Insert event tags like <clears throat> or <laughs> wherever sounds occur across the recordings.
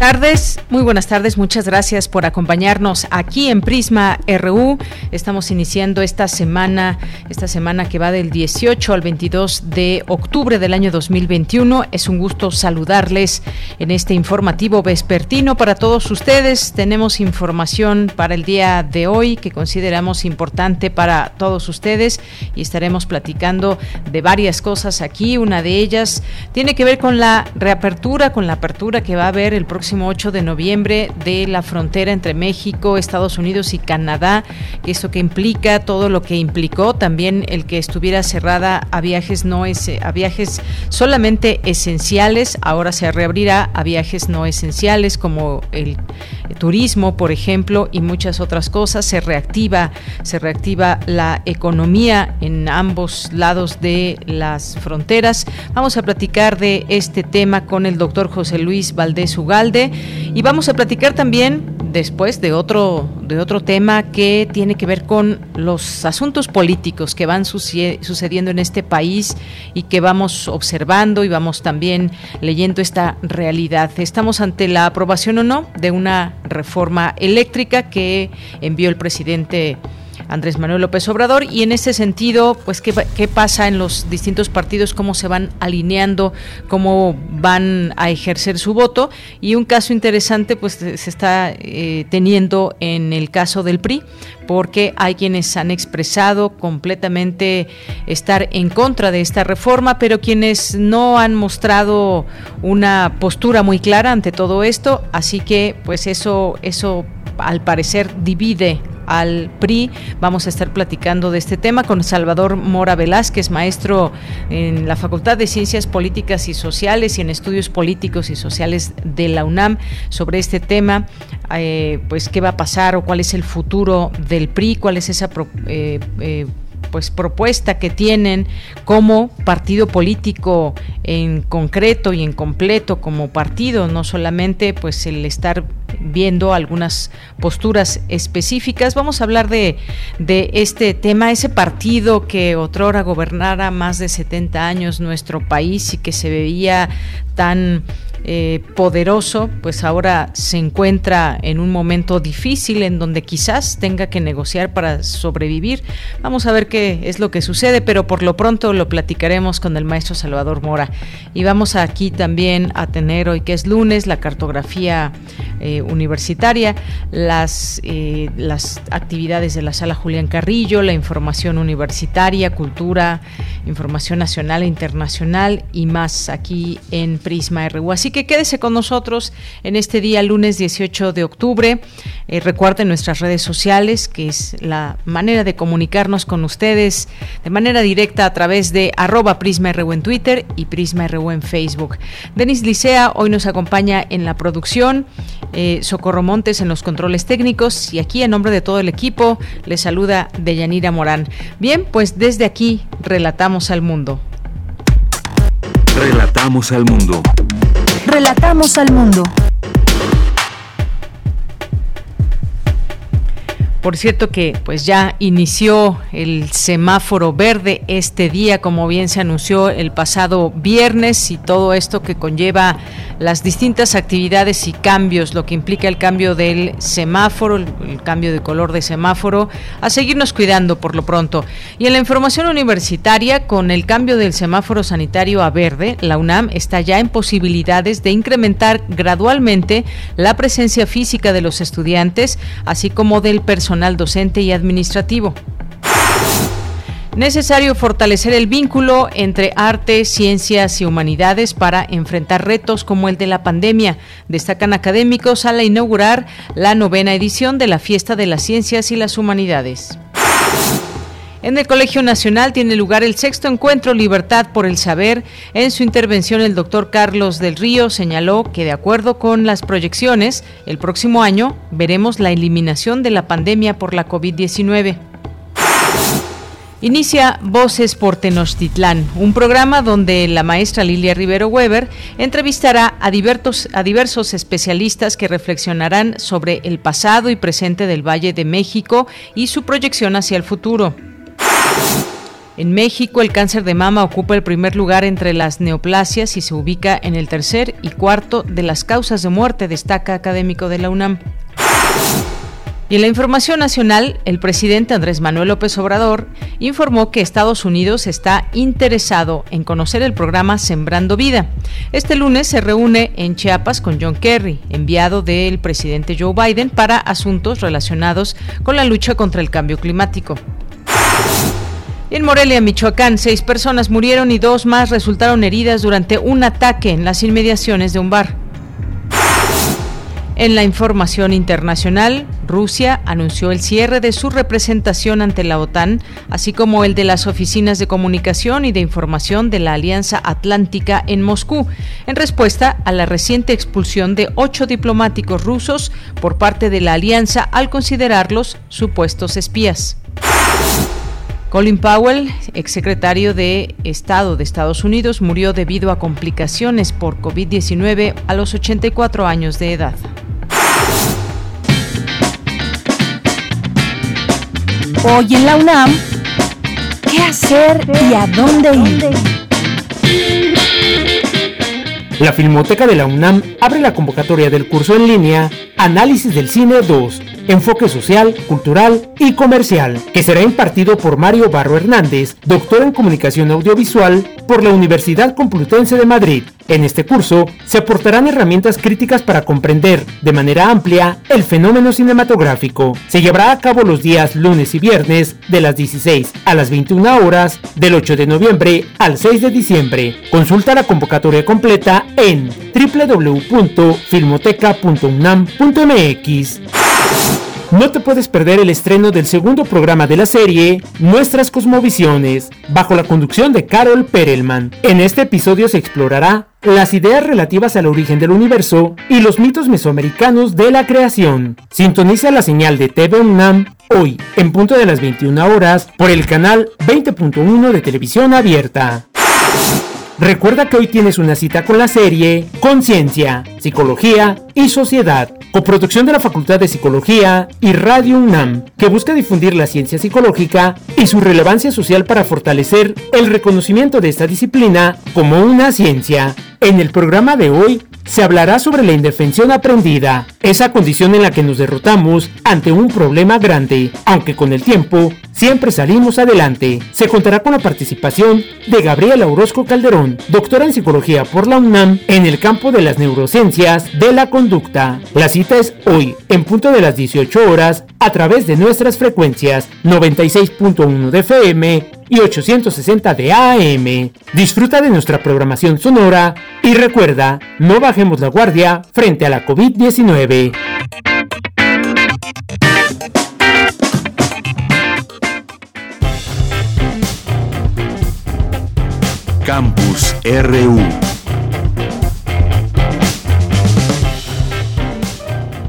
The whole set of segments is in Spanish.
Tardes, muy buenas tardes, muchas gracias por acompañarnos aquí en Prisma RU. Estamos iniciando esta semana, esta semana que va del 18 al 22 de octubre del año 2021. Es un gusto saludarles en este informativo vespertino para todos ustedes. Tenemos información para el día de hoy que consideramos importante para todos ustedes y estaremos platicando de varias cosas aquí. Una de ellas tiene que ver con la reapertura, con la apertura que va a haber el próximo 8 de noviembre de la frontera entre México, Estados Unidos y Canadá. Esto que implica todo lo que implicó también el que estuviera cerrada a viajes no es a viajes solamente esenciales. Ahora se reabrirá a viajes no esenciales como el turismo, por ejemplo, y muchas otras cosas. Se reactiva, se reactiva la economía en ambos lados de las fronteras. Vamos a platicar de este tema con el doctor José Luis Valdés Ugalde y vamos a platicar también después de otro de otro tema que tiene que ver con los asuntos políticos que van sucediendo en este país y que vamos observando y vamos también leyendo esta realidad. Estamos ante la aprobación o no de una reforma eléctrica que envió el presidente Andrés Manuel López Obrador. Y en ese sentido, pues qué, qué pasa en los distintos partidos, cómo se van alineando, cómo van a ejercer su voto y un caso interesante pues se está eh, teniendo en el caso del PRI porque hay quienes han expresado completamente estar en contra de esta reforma, pero quienes no han mostrado una postura muy clara ante todo esto, así que pues eso eso al parecer divide al PRI. Vamos a estar platicando de este tema con Salvador Mora Velázquez, maestro en la Facultad de Ciencias Políticas y Sociales y en Estudios Políticos y Sociales de la UNAM sobre este tema. Eh, pues qué va a pasar o cuál es el futuro del PRI, cuál es esa eh, eh, pues propuesta que tienen como partido político en concreto y en completo como partido, no solamente pues el estar viendo algunas posturas específicas. Vamos a hablar de, de este tema, ese partido que otrora gobernara más de 70 años nuestro país y que se veía tan eh, poderoso, pues ahora se encuentra en un momento difícil en donde quizás tenga que negociar para sobrevivir. Vamos a ver qué es lo que sucede, pero por lo pronto lo platicaremos con el maestro Salvador Mora. Y vamos aquí también a tener hoy que es lunes la cartografía eh, universitaria, las, eh, las actividades de la sala Julián Carrillo, la información universitaria, cultura, información nacional e internacional y más aquí en Prisma RU. Que quédese con nosotros en este día, lunes 18 de octubre. Eh, recuerden nuestras redes sociales, que es la manera de comunicarnos con ustedes de manera directa a través de arroba Prisma en Twitter y Prisma RU en Facebook. Denis Licea hoy nos acompaña en la producción, eh, Socorro Montes en los controles técnicos y aquí en nombre de todo el equipo les saluda Deyanira Morán. Bien, pues desde aquí relatamos al mundo. Relatamos al mundo. Relatamos al mundo. Por cierto que pues ya inició el semáforo verde este día, como bien se anunció el pasado viernes y todo esto que conlleva las distintas actividades y cambios, lo que implica el cambio del semáforo, el, cambio de color de semáforo, a seguirnos cuidando por lo pronto. Y en la información universitaria, con el cambio del semáforo sanitario a verde, la UNAM está ya en posibilidades de incrementar gradualmente la presencia física de los estudiantes, así como del docente y administrativo. Necesario fortalecer el vínculo entre arte, ciencias y humanidades para enfrentar retos como el de la pandemia, destacan académicos al inaugurar la novena edición de la Fiesta de las Ciencias y las Humanidades. En el Colegio Nacional tiene lugar el sexto encuentro Libertad por el Saber. En su intervención, el doctor Carlos del Río señaló que, de acuerdo con las proyecciones, el próximo año veremos la eliminación de la pandemia por la COVID-19. Inicia Voces por Tenochtitlán, un programa donde la maestra Lilia Rivero Weber entrevistará a diversos, a diversos especialistas que reflexionarán sobre el pasado y presente del Valle de México y su proyección hacia el futuro. En México, el cáncer de mama ocupa el primer lugar entre las neoplasias y se ubica en el tercer y cuarto de las causas de muerte, destaca académico de la UNAM. Y en la información nacional, el presidente Andrés Manuel López Obrador informó que Estados Unidos está interesado en conocer el programa Sembrando Vida. Este lunes se reúne en Chiapas con John Kerry, enviado del presidente Joe Biden para asuntos relacionados con la lucha contra el cambio climático. En Morelia, Michoacán, seis personas murieron y dos más resultaron heridas durante un ataque en las inmediaciones de un bar. En la información internacional, Rusia anunció el cierre de su representación ante la OTAN, así como el de las oficinas de comunicación y de información de la Alianza Atlántica en Moscú, en respuesta a la reciente expulsión de ocho diplomáticos rusos por parte de la Alianza al considerarlos supuestos espías. Colin Powell, exsecretario de Estado de Estados Unidos, murió debido a complicaciones por COVID-19 a los 84 años de edad. Hoy en la UNAM, ¿qué hacer y a dónde ir? La Filmoteca de la UNAM abre la convocatoria del curso en línea Análisis del Cine 2 enfoque social, cultural y comercial, que será impartido por Mario Barro Hernández, doctor en comunicación audiovisual por la Universidad Complutense de Madrid. En este curso se aportarán herramientas críticas para comprender de manera amplia el fenómeno cinematográfico. Se llevará a cabo los días lunes y viernes de las 16 a las 21 horas del 8 de noviembre al 6 de diciembre. Consulta la convocatoria completa en www.filmoteca.unam.mx. No te puedes perder el estreno del segundo programa de la serie, Nuestras Cosmovisiones, bajo la conducción de Carol Perelman. En este episodio se explorará las ideas relativas al origen del universo y los mitos mesoamericanos de la creación. Sintoniza la señal de TV UNAM hoy, en punto de las 21 horas, por el canal 20.1 de televisión abierta. Recuerda que hoy tienes una cita con la serie Conciencia, Psicología y Sociedad, coproducción de la Facultad de Psicología y Radio UNAM, que busca difundir la ciencia psicológica y su relevancia social para fortalecer el reconocimiento de esta disciplina como una ciencia. En el programa de hoy se hablará sobre la indefensión aprendida, esa condición en la que nos derrotamos ante un problema grande, aunque con el tiempo siempre salimos adelante. Se contará con la participación de Gabriela Orozco Calderón, doctora en psicología por la UNAM en el campo de las neurociencias de la conducta. La cita es hoy, en punto de las 18 horas, a través de nuestras frecuencias 96.1 de FM y 860 de AM. Disfruta de nuestra programación sonora y recuerda, no bajemos la guardia frente a la COVID-19. Campus RU.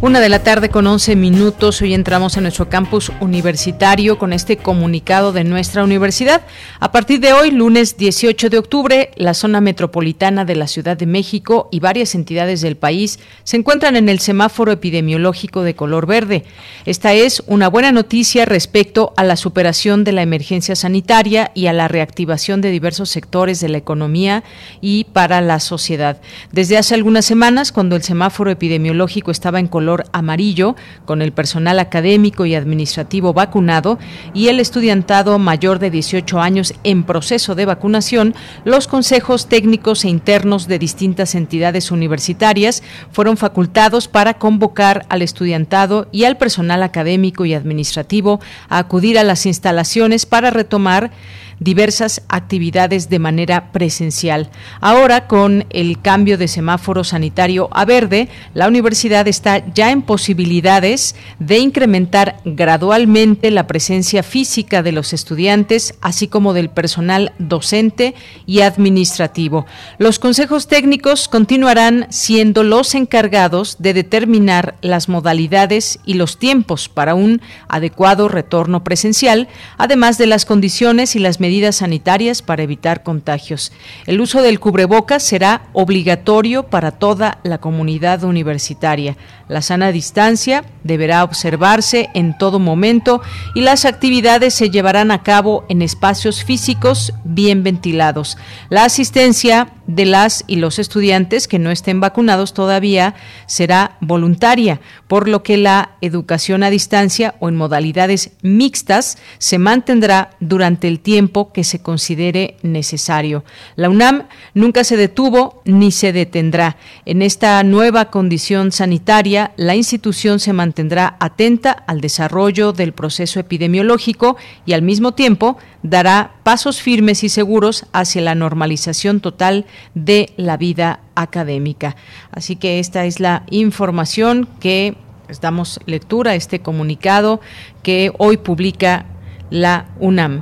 Una de la tarde con 11 minutos. Hoy entramos en nuestro campus universitario con este comunicado de nuestra universidad. A partir de hoy, lunes 18 de octubre, la zona metropolitana de la Ciudad de México y varias entidades del país se encuentran en el semáforo epidemiológico de color verde. Esta es una buena noticia respecto a la superación de la emergencia sanitaria y a la reactivación de diversos sectores de la economía y para la sociedad. Desde hace algunas semanas, cuando el semáforo epidemiológico estaba en color amarillo, con el personal académico y administrativo vacunado y el estudiantado mayor de 18 años en proceso de vacunación, los consejos técnicos e internos de distintas entidades universitarias fueron facultados para convocar al estudiantado y al personal académico y administrativo a acudir a las instalaciones para retomar diversas actividades de manera presencial. Ahora, con el cambio de semáforo sanitario a verde, la universidad está ya en posibilidades de incrementar gradualmente la presencia física de los estudiantes, así como del personal docente y administrativo. Los consejos técnicos continuarán siendo los encargados de determinar las modalidades y los tiempos para un adecuado retorno presencial, además de las condiciones y las medidas medidas sanitarias para evitar contagios. El uso del cubrebocas será obligatorio para toda la comunidad universitaria. La sana distancia deberá observarse en todo momento y las actividades se llevarán a cabo en espacios físicos bien ventilados. La asistencia de las y los estudiantes que no estén vacunados todavía será voluntaria, por lo que la educación a distancia o en modalidades mixtas se mantendrá durante el tiempo que se considere necesario. La UNAM nunca se detuvo ni se detendrá. En esta nueva condición sanitaria, la institución se mantendrá atenta al desarrollo del proceso epidemiológico y al mismo tiempo dará pasos firmes y seguros hacia la normalización total de la vida académica. Así que esta es la información que damos lectura a este comunicado que hoy publica la UNAM.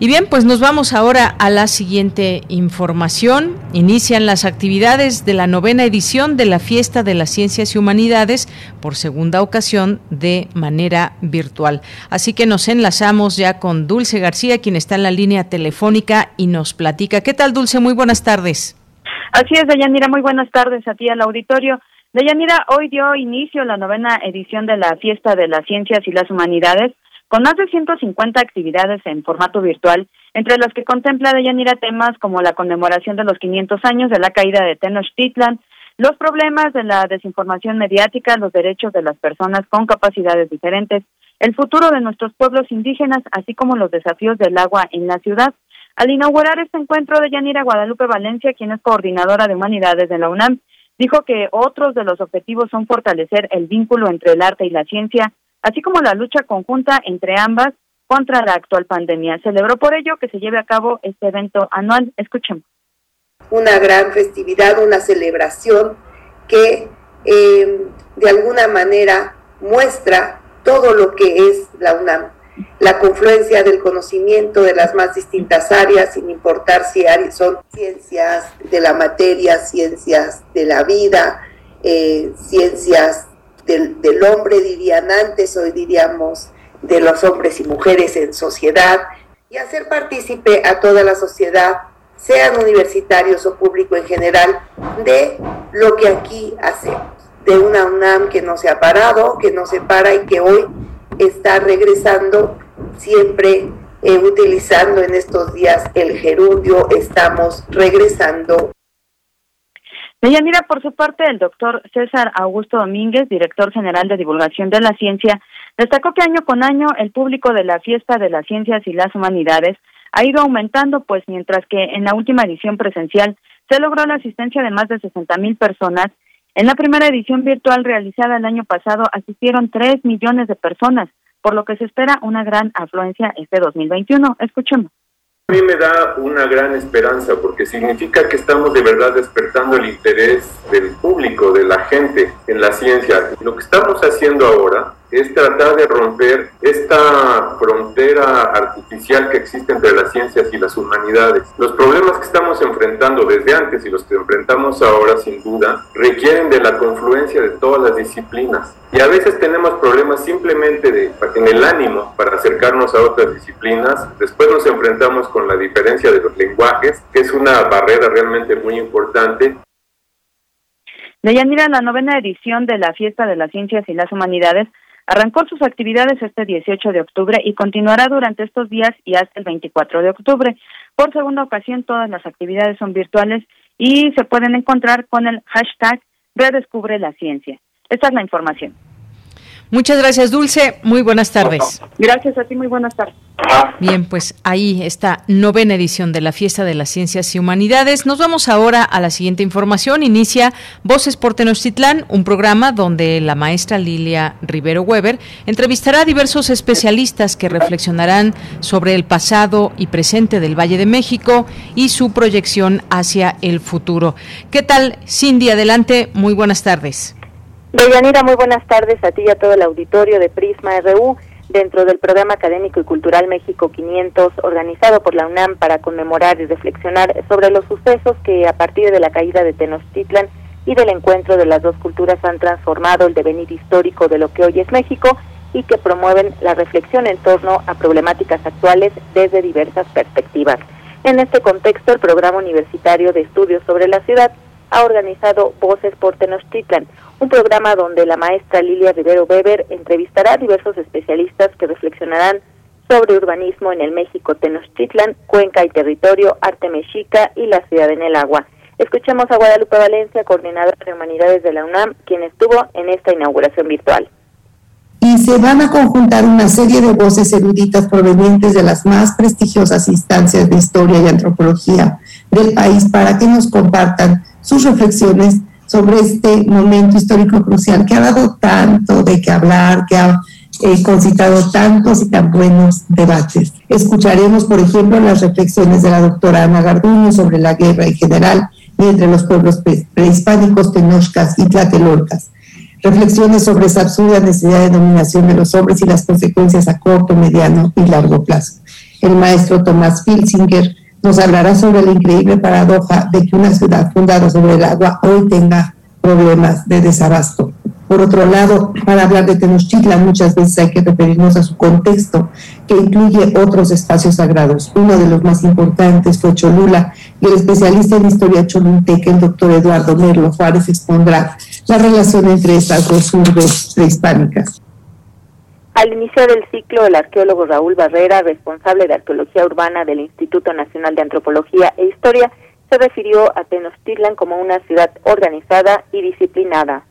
Y bien, pues nos vamos ahora a la siguiente información. Inician las actividades de la novena edición de la Fiesta de las Ciencias y Humanidades por segunda ocasión de manera virtual. Así que nos enlazamos ya con Dulce García, quien está en la línea telefónica y nos platica. ¿Qué tal, Dulce? Muy buenas tardes. Así es, Deyanira. Muy buenas tardes a ti al auditorio. Deyanira, hoy dio inicio la novena edición de la Fiesta de las Ciencias y las Humanidades con más de 150 actividades en formato virtual, entre las que contempla de Yanira temas como la conmemoración de los 500 años de la caída de Tenochtitlan, los problemas de la desinformación mediática, los derechos de las personas con capacidades diferentes, el futuro de nuestros pueblos indígenas, así como los desafíos del agua en la ciudad. Al inaugurar este encuentro de Yanira Guadalupe Valencia, quien es coordinadora de humanidades de la UNAM, dijo que otros de los objetivos son fortalecer el vínculo entre el arte y la ciencia, así como la lucha conjunta entre ambas contra la actual pandemia. Celebró por ello que se lleve a cabo este evento anual. Escuchemos. Una gran festividad, una celebración que eh, de alguna manera muestra todo lo que es la UNAM, la confluencia del conocimiento de las más distintas áreas, sin importar si son ciencias de la materia, ciencias de la vida, eh, ciencias del, hombre, dirían antes, hoy diríamos de los hombres y mujeres en sociedad, y hacer partícipe a toda la sociedad, sean universitarios o público en general, de lo que aquí hacemos, de una UNAM que no se ha parado, que no se para y que hoy está regresando siempre eh, utilizando en estos días el gerundio, estamos regresando Deyanira, por su parte, el doctor César Augusto Domínguez, director general de divulgación de la ciencia, destacó que año con año el público de la fiesta de las ciencias y las humanidades ha ido aumentando, pues mientras que en la última edición presencial se logró la asistencia de más de 60 mil personas, en la primera edición virtual realizada el año pasado asistieron 3 millones de personas, por lo que se espera una gran afluencia este 2021. Escuchemos. A mí me da una gran esperanza porque significa que estamos de verdad despertando el interés del público, de la gente en la ciencia. Lo que estamos haciendo ahora es tratar de romper esta frontera artificial que existe entre las ciencias y las humanidades. Los problemas que estamos enfrentando desde antes y los que enfrentamos ahora, sin duda, requieren de la confluencia de todas las disciplinas. Y a veces tenemos problemas simplemente de, en el ánimo para acercarnos a otras disciplinas. Después nos enfrentamos con la diferencia de los lenguajes, que es una barrera realmente muy importante. Deyanira, la novena edición de la Fiesta de las Ciencias y las Humanidades Arrancó sus actividades este 18 de octubre y continuará durante estos días y hasta el 24 de octubre. Por segunda ocasión, todas las actividades son virtuales y se pueden encontrar con el hashtag Redescubre la Ciencia. Esta es la información. Muchas gracias, Dulce. Muy buenas tardes. Gracias a ti, muy buenas tardes. Bien, pues ahí está novena edición de la Fiesta de las Ciencias y Humanidades. Nos vamos ahora a la siguiente información. Inicia Voces por Tenochtitlán, un programa donde la maestra Lilia Rivero Weber entrevistará a diversos especialistas que reflexionarán sobre el pasado y presente del Valle de México y su proyección hacia el futuro. ¿Qué tal, Cindy? Adelante, muy buenas tardes. Deyanira, muy buenas tardes a ti y a todo el auditorio de Prisma RU dentro del programa académico y cultural México 500 organizado por la UNAM para conmemorar y reflexionar sobre los sucesos que a partir de la caída de Tenochtitlan y del encuentro de las dos culturas han transformado el devenir histórico de lo que hoy es México y que promueven la reflexión en torno a problemáticas actuales desde diversas perspectivas. En este contexto, el Programa Universitario de Estudios sobre la Ciudad ha organizado Voces por Tenochtitlan, un programa donde la maestra Lilia Rivero Weber entrevistará a diversos especialistas que reflexionarán sobre urbanismo en el México Tenochtitlan, Cuenca y Territorio, Arte Mexica y la Ciudad en el Agua. Escuchemos a Guadalupe Valencia, coordinadora de Humanidades de la UNAM, quien estuvo en esta inauguración virtual. Y se van a conjuntar una serie de voces eruditas provenientes de las más prestigiosas instancias de historia y antropología del país para que nos compartan sus reflexiones sobre este momento histórico crucial que ha dado tanto de qué hablar, que ha eh, concitado tantos y tan buenos debates. Escucharemos, por ejemplo, las reflexiones de la doctora Ana Garduño sobre la guerra en general y entre los pueblos prehispánicos, tenochcas y tlatelolcas. Reflexiones sobre esa absurda necesidad de dominación de los hombres y las consecuencias a corto, mediano y largo plazo. El maestro Tomás Pilsinger nos hablará sobre la increíble paradoja de que una ciudad fundada sobre el agua hoy tenga problemas de desabasto. Por otro lado, para hablar de Tenochtitlan muchas veces hay que referirnos a su contexto, que incluye otros espacios sagrados. Uno de los más importantes fue Cholula, y el especialista en historia cholulteca, el doctor Eduardo Merlo Juárez, expondrá la relación entre estas dos urbes prehispánicas. Al inicio del ciclo, el arqueólogo Raúl Barrera, responsable de arqueología urbana del Instituto Nacional de Antropología e Historia, se refirió a Tenochtitlan como una ciudad organizada y disciplinada.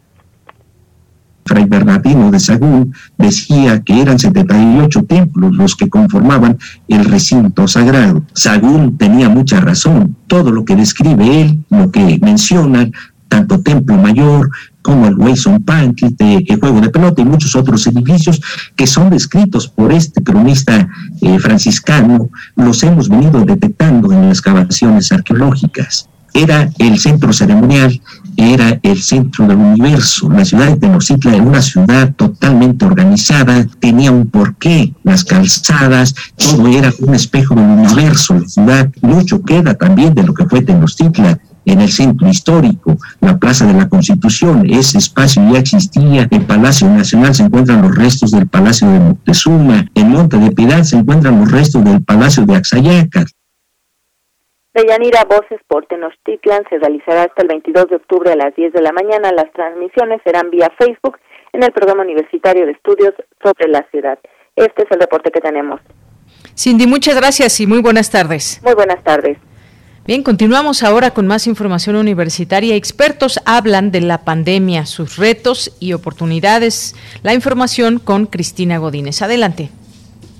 Fray Bernardino de Sagún decía que eran 78 templos los que conformaban el recinto sagrado. Sagún tenía mucha razón. Todo lo que describe él, lo que menciona, tanto Templo Mayor como el Wilson Park, de, el juego de pelota y muchos otros edificios que son descritos por este cronista eh, franciscano, los hemos venido detectando en las excavaciones arqueológicas. Era el centro ceremonial, era el centro del universo. La ciudad de Tenochtitlan era una ciudad totalmente organizada, tenía un porqué, las calzadas, todo era un espejo del universo. La ciudad, mucho queda también de lo que fue Tenochtitlan en el centro histórico, la Plaza de la Constitución. Ese espacio ya existía. En Palacio Nacional se encuentran los restos del Palacio de Moctezuma. En Monte de Piedad se encuentran los restos del Palacio de Axayaca. Yanira Voces por Tenochtitlan se realizará hasta el 22 de octubre a las 10 de la mañana. Las transmisiones serán vía Facebook en el programa universitario de estudios sobre la ciudad. Este es el reporte que tenemos. Cindy, muchas gracias y muy buenas tardes. Muy buenas tardes. Bien, continuamos ahora con más información universitaria. Expertos hablan de la pandemia, sus retos y oportunidades. La información con Cristina Godínez. Adelante.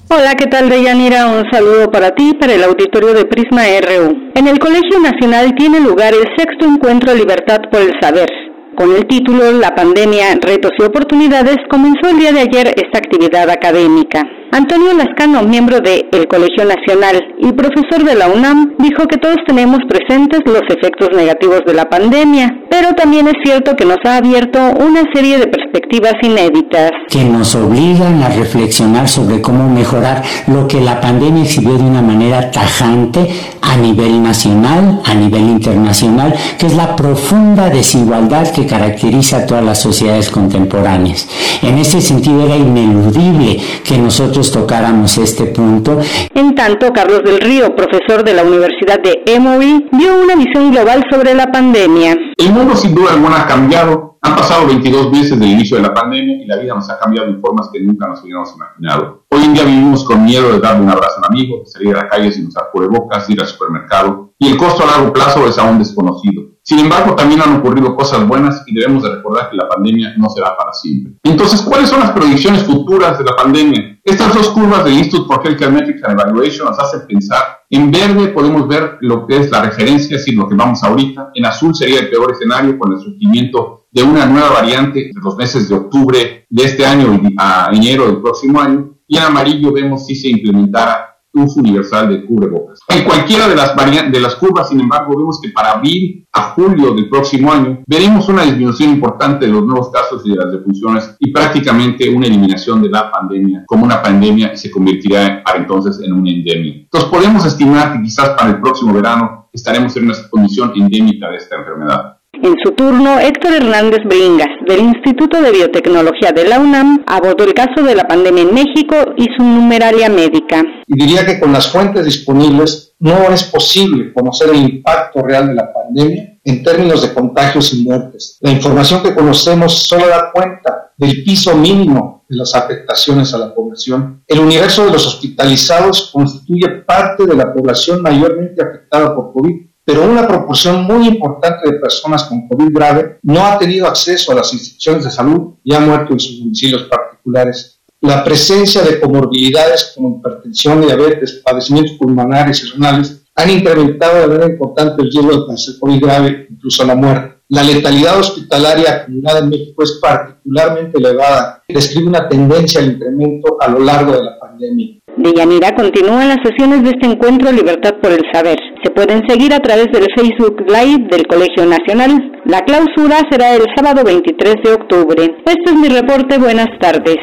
Hola, ¿qué tal, Deyanira? Un saludo para ti, para el auditorio de Prisma RU. En el Colegio Nacional tiene lugar el sexto encuentro Libertad por el Saber. Con el título La pandemia, retos y oportunidades, comenzó el día de ayer esta actividad académica. Antonio Lascano, miembro del Colegio Nacional y profesor de la UNAM, dijo que todos tenemos presentes los efectos negativos de la pandemia, pero también es cierto que nos ha abierto una serie de perspectivas inéditas. Que nos obligan a reflexionar sobre cómo mejorar lo que la pandemia exhibió de una manera tajante a nivel nacional, a nivel internacional, que es la profunda desigualdad que caracteriza a todas las sociedades contemporáneas. En ese sentido era ineludible que nosotros tocáramos este punto. En tanto, Carlos del Río, profesor de la Universidad de Emory, dio una visión global sobre la pandemia. El mundo sin duda alguna ha cambiado. Han pasado 22 meses del inicio de la pandemia y la vida nos ha cambiado en formas que nunca nos hubiéramos imaginado. Hoy en día vivimos con miedo de darle un abrazo a un amigo, salir a la calle sin usar cubrebocas, ir al supermercado y el costo a largo plazo es aún desconocido. Sin embargo, también han ocurrido cosas buenas y debemos de recordar que la pandemia no será para siempre. Entonces, ¿cuáles son las proyecciones futuras de la pandemia? Estas dos curvas del Institute for Healthcare Metrics and Evaluation nos hacen pensar. En verde podemos ver lo que es la referencia, es decir, lo que vamos ahorita. En azul sería el peor escenario con el surgimiento de una nueva variante en los meses de octubre de este año a enero del próximo año. Y en amarillo vemos si se implementara uso universal de cubrebocas. En cualquiera de las, de las curvas, sin embargo, vemos que para abril a julio del próximo año veremos una disminución importante de los nuevos casos y de las defunciones y prácticamente una eliminación de la pandemia como una pandemia y se convertirá para entonces en una endemia. Entonces podemos estimar que quizás para el próximo verano estaremos en una condición endémica de esta enfermedad. En su turno, Héctor Hernández Bringas, del Instituto de Biotecnología de la UNAM, abordó el caso de la pandemia en México y su numeralia médica. Y diría que con las fuentes disponibles no es posible conocer el impacto real de la pandemia en términos de contagios y muertes. La información que conocemos solo da cuenta del piso mínimo de las afectaciones a la población. El universo de los hospitalizados constituye parte de la población mayormente afectada por COVID pero una proporción muy importante de personas con COVID grave no ha tenido acceso a las instituciones de salud y ha muerto en sus domicilios particulares. La presencia de comorbilidades como hipertensión, diabetes, padecimientos pulmonares y renales han incrementado de manera importante el riesgo de cáncer COVID grave, incluso la muerte. La letalidad hospitalaria acumulada en México es particularmente elevada. Describe una tendencia al incremento a lo largo de la pandemia. Deyanira continúan las sesiones de este encuentro Libertad por el Saber. Se pueden seguir a través del Facebook Live del Colegio Nacional. La clausura será el sábado 23 de octubre. Este es mi reporte. Buenas tardes.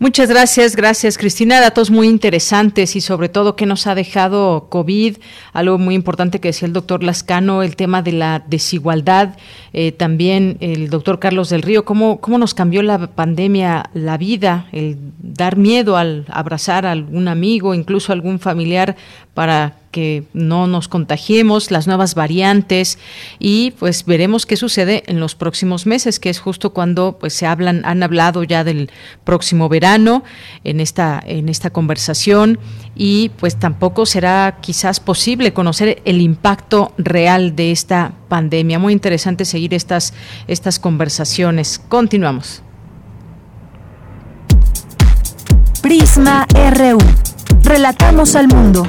Muchas gracias, gracias Cristina. Datos muy interesantes y sobre todo que nos ha dejado COVID, algo muy importante que decía el doctor Lascano, el tema de la desigualdad, eh, también el doctor Carlos del Río, cómo, cómo nos cambió la pandemia la vida, el dar miedo al abrazar a algún amigo, incluso a algún familiar para que no nos contagiemos, las nuevas variantes y pues veremos qué sucede en los próximos meses, que es justo cuando pues se hablan, han hablado ya del próximo verano en esta en esta conversación y pues tampoco será quizás posible conocer el impacto real de esta pandemia. Muy interesante seguir estas estas conversaciones. Continuamos. Prisma RU. Relatamos al mundo.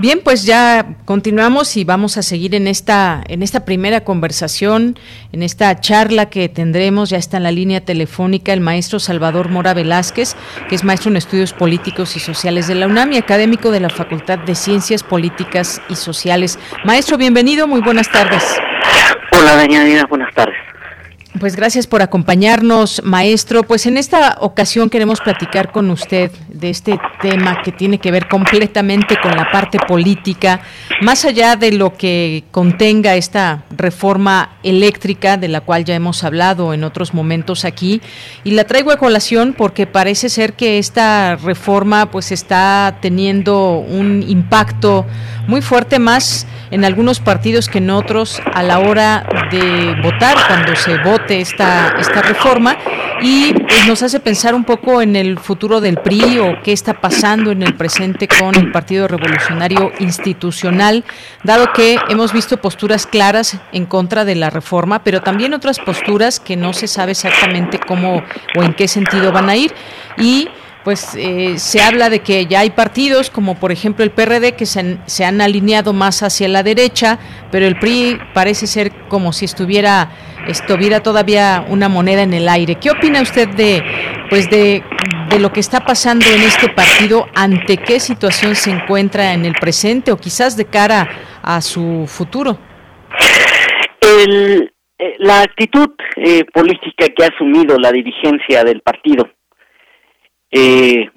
Bien, pues ya continuamos y vamos a seguir en esta en esta primera conversación, en esta charla que tendremos. Ya está en la línea telefónica el maestro Salvador Mora Velázquez, que es maestro en estudios políticos y sociales de la UNAM y académico de la Facultad de Ciencias Políticas y Sociales. Maestro, bienvenido, muy buenas tardes. Hola, Daniela, buenas tardes. Pues gracias por acompañarnos, maestro. Pues en esta ocasión queremos platicar con usted de este tema que tiene que ver completamente con la parte política, más allá de lo que contenga esta reforma eléctrica de la cual ya hemos hablado en otros momentos aquí. Y la traigo a colación porque parece ser que esta reforma pues está teniendo un impacto muy fuerte más en algunos partidos que en otros a la hora de votar, cuando se vote esta, esta reforma, y pues, nos hace pensar un poco en el futuro del PRI o qué está pasando en el presente con el Partido Revolucionario Institucional, dado que hemos visto posturas claras en contra de la reforma, pero también otras posturas que no se sabe exactamente cómo o en qué sentido van a ir. Y pues eh, se habla de que ya hay partidos como por ejemplo el PRD que se han, se han, alineado más hacia la derecha, pero el PRI parece ser como si estuviera estuviera todavía una moneda en el aire. ¿Qué opina usted de pues de, de lo que está pasando en este partido? ¿Ante qué situación se encuentra en el presente o quizás de cara a su futuro? El, eh, la actitud eh, política que ha asumido la dirigencia del partido eh,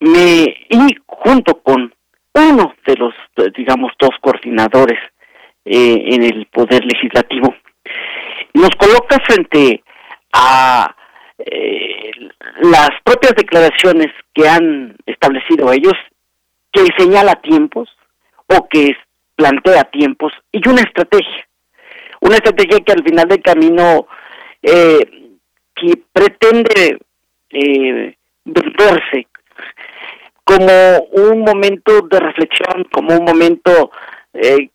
me y junto con uno de los digamos dos coordinadores eh, en el poder legislativo nos coloca frente a eh, las propias declaraciones que han establecido ellos que señala tiempos o que plantea tiempos y una estrategia. Una estrategia que al final del camino eh, que pretende eh, verse como un momento de reflexión, como un momento eh,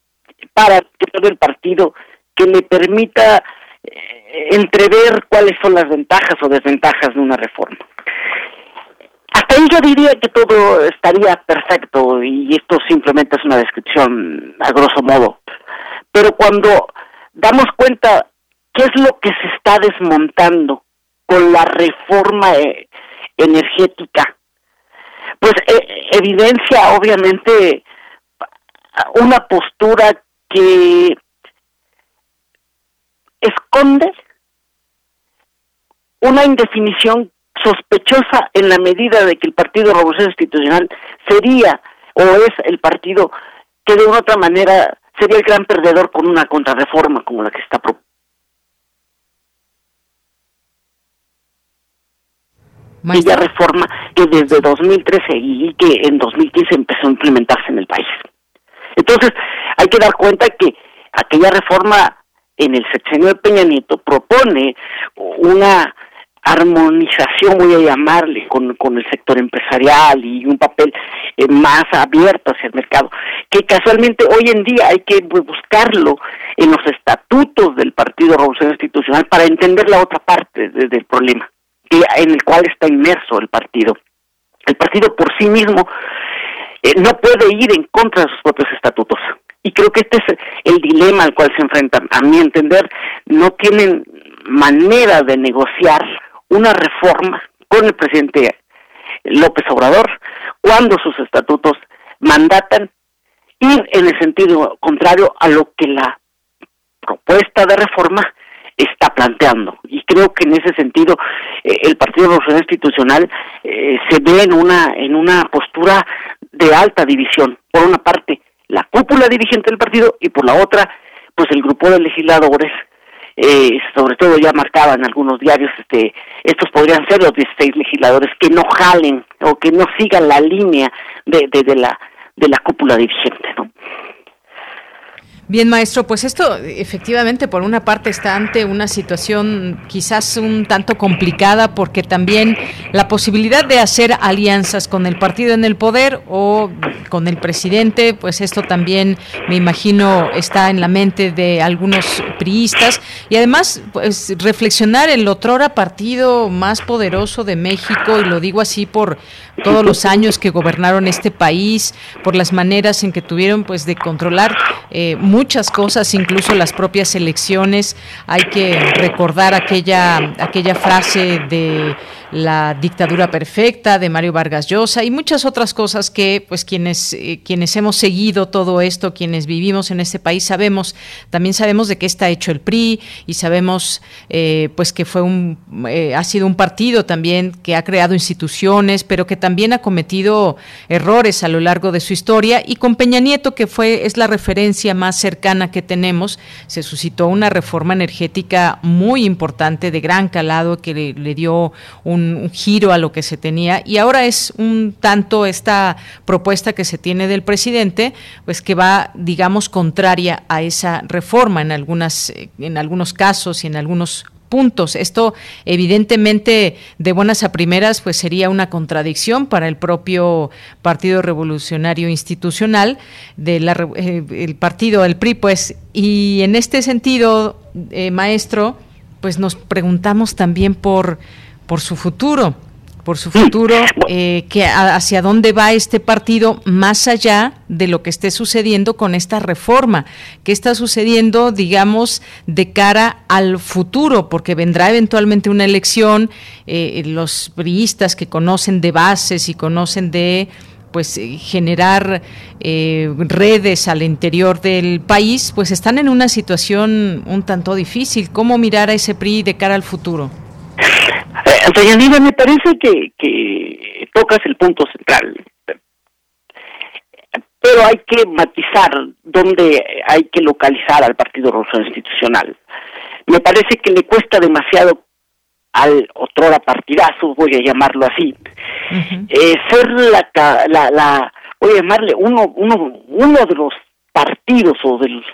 para todo el partido que le permita eh, entrever cuáles son las ventajas o desventajas de una reforma. Hasta ahí yo diría que todo estaría perfecto y esto simplemente es una descripción a grosso modo. Pero cuando damos cuenta qué es lo que se está desmontando con la reforma eh, energética, pues eh, evidencia obviamente una postura que esconde una indefinición sospechosa en la medida de que el Partido Revolución Institucional sería o es el partido que de una otra manera sería el gran perdedor con una contrarreforma como la que está Aquella reforma que desde 2013 y que en 2015 empezó a implementarse en el país. Entonces, hay que dar cuenta que aquella reforma en el sexenio de Peña Nieto propone una armonización, voy a llamarle, con, con el sector empresarial y un papel eh, más abierto hacia el mercado, que casualmente hoy en día hay que buscarlo en los estatutos del Partido Revolución Institucional para entender la otra parte del problema, que, en el cual está inmerso el partido. El partido por sí mismo eh, no puede ir en contra de sus propios estatutos. Y creo que este es el dilema al cual se enfrentan. A mi entender, no tienen manera de negociar una reforma con el presidente López Obrador cuando sus estatutos mandatan ir en el sentido contrario a lo que la propuesta de reforma está planteando y creo que en ese sentido eh, el Partido Revolucionario Institucional eh, se ve en una en una postura de alta división por una parte la cúpula dirigente del partido y por la otra pues el grupo de legisladores eh, sobre todo ya marcaba en algunos diarios, este, estos podrían ser los 16 legisladores que no jalen o que no sigan la línea de, de, de la de la cúpula dirigente, ¿no? Bien, maestro, pues esto efectivamente por una parte está ante una situación quizás un tanto complicada porque también la posibilidad de hacer alianzas con el partido en el poder o con el presidente, pues esto también me imagino está en la mente de algunos priistas. Y además pues reflexionar el otrora partido más poderoso de México y lo digo así por todos los años que gobernaron este país, por las maneras en que tuvieron pues de controlar eh, muchas cosas, incluso las propias elecciones. Hay que recordar aquella, aquella frase de la dictadura perfecta de Mario Vargas Llosa y muchas otras cosas que pues quienes eh, quienes hemos seguido todo esto, quienes vivimos en este país sabemos, también sabemos de qué está hecho el PRI y sabemos eh, pues que fue un eh, ha sido un partido también que ha creado instituciones, pero que también ha cometido errores a lo largo de su historia. Y con Peña Nieto que fue es la referencia más cercana que tenemos, se suscitó una reforma energética muy importante de gran calado que le, le dio un un, giro a lo que se tenía y ahora es un tanto esta propuesta que se tiene del presidente, pues que va, digamos, contraria a esa reforma en algunas, en algunos casos y en algunos puntos. Esto evidentemente de buenas a primeras pues sería una contradicción para el propio Partido Revolucionario Institucional del eh, partido el PRI pues y en este sentido eh, maestro pues nos preguntamos también por por su futuro, por su futuro, eh, que hacia dónde va este partido más allá de lo que esté sucediendo con esta reforma, qué está sucediendo, digamos, de cara al futuro, porque vendrá eventualmente una elección, eh, los priistas que conocen de bases y conocen de pues eh, generar redes al interior del país, pues están en una situación un tanto difícil. ¿Cómo mirar a ese PRI de cara al futuro? Eh, me parece que, que tocas el punto central, pero hay que matizar dónde hay que localizar al Partido Rojo Institucional. Me parece que le cuesta demasiado al otrora partidazo, voy a llamarlo así, eh, ser la, la, la, voy a llamarle uno, uno, uno de los partidos o de los,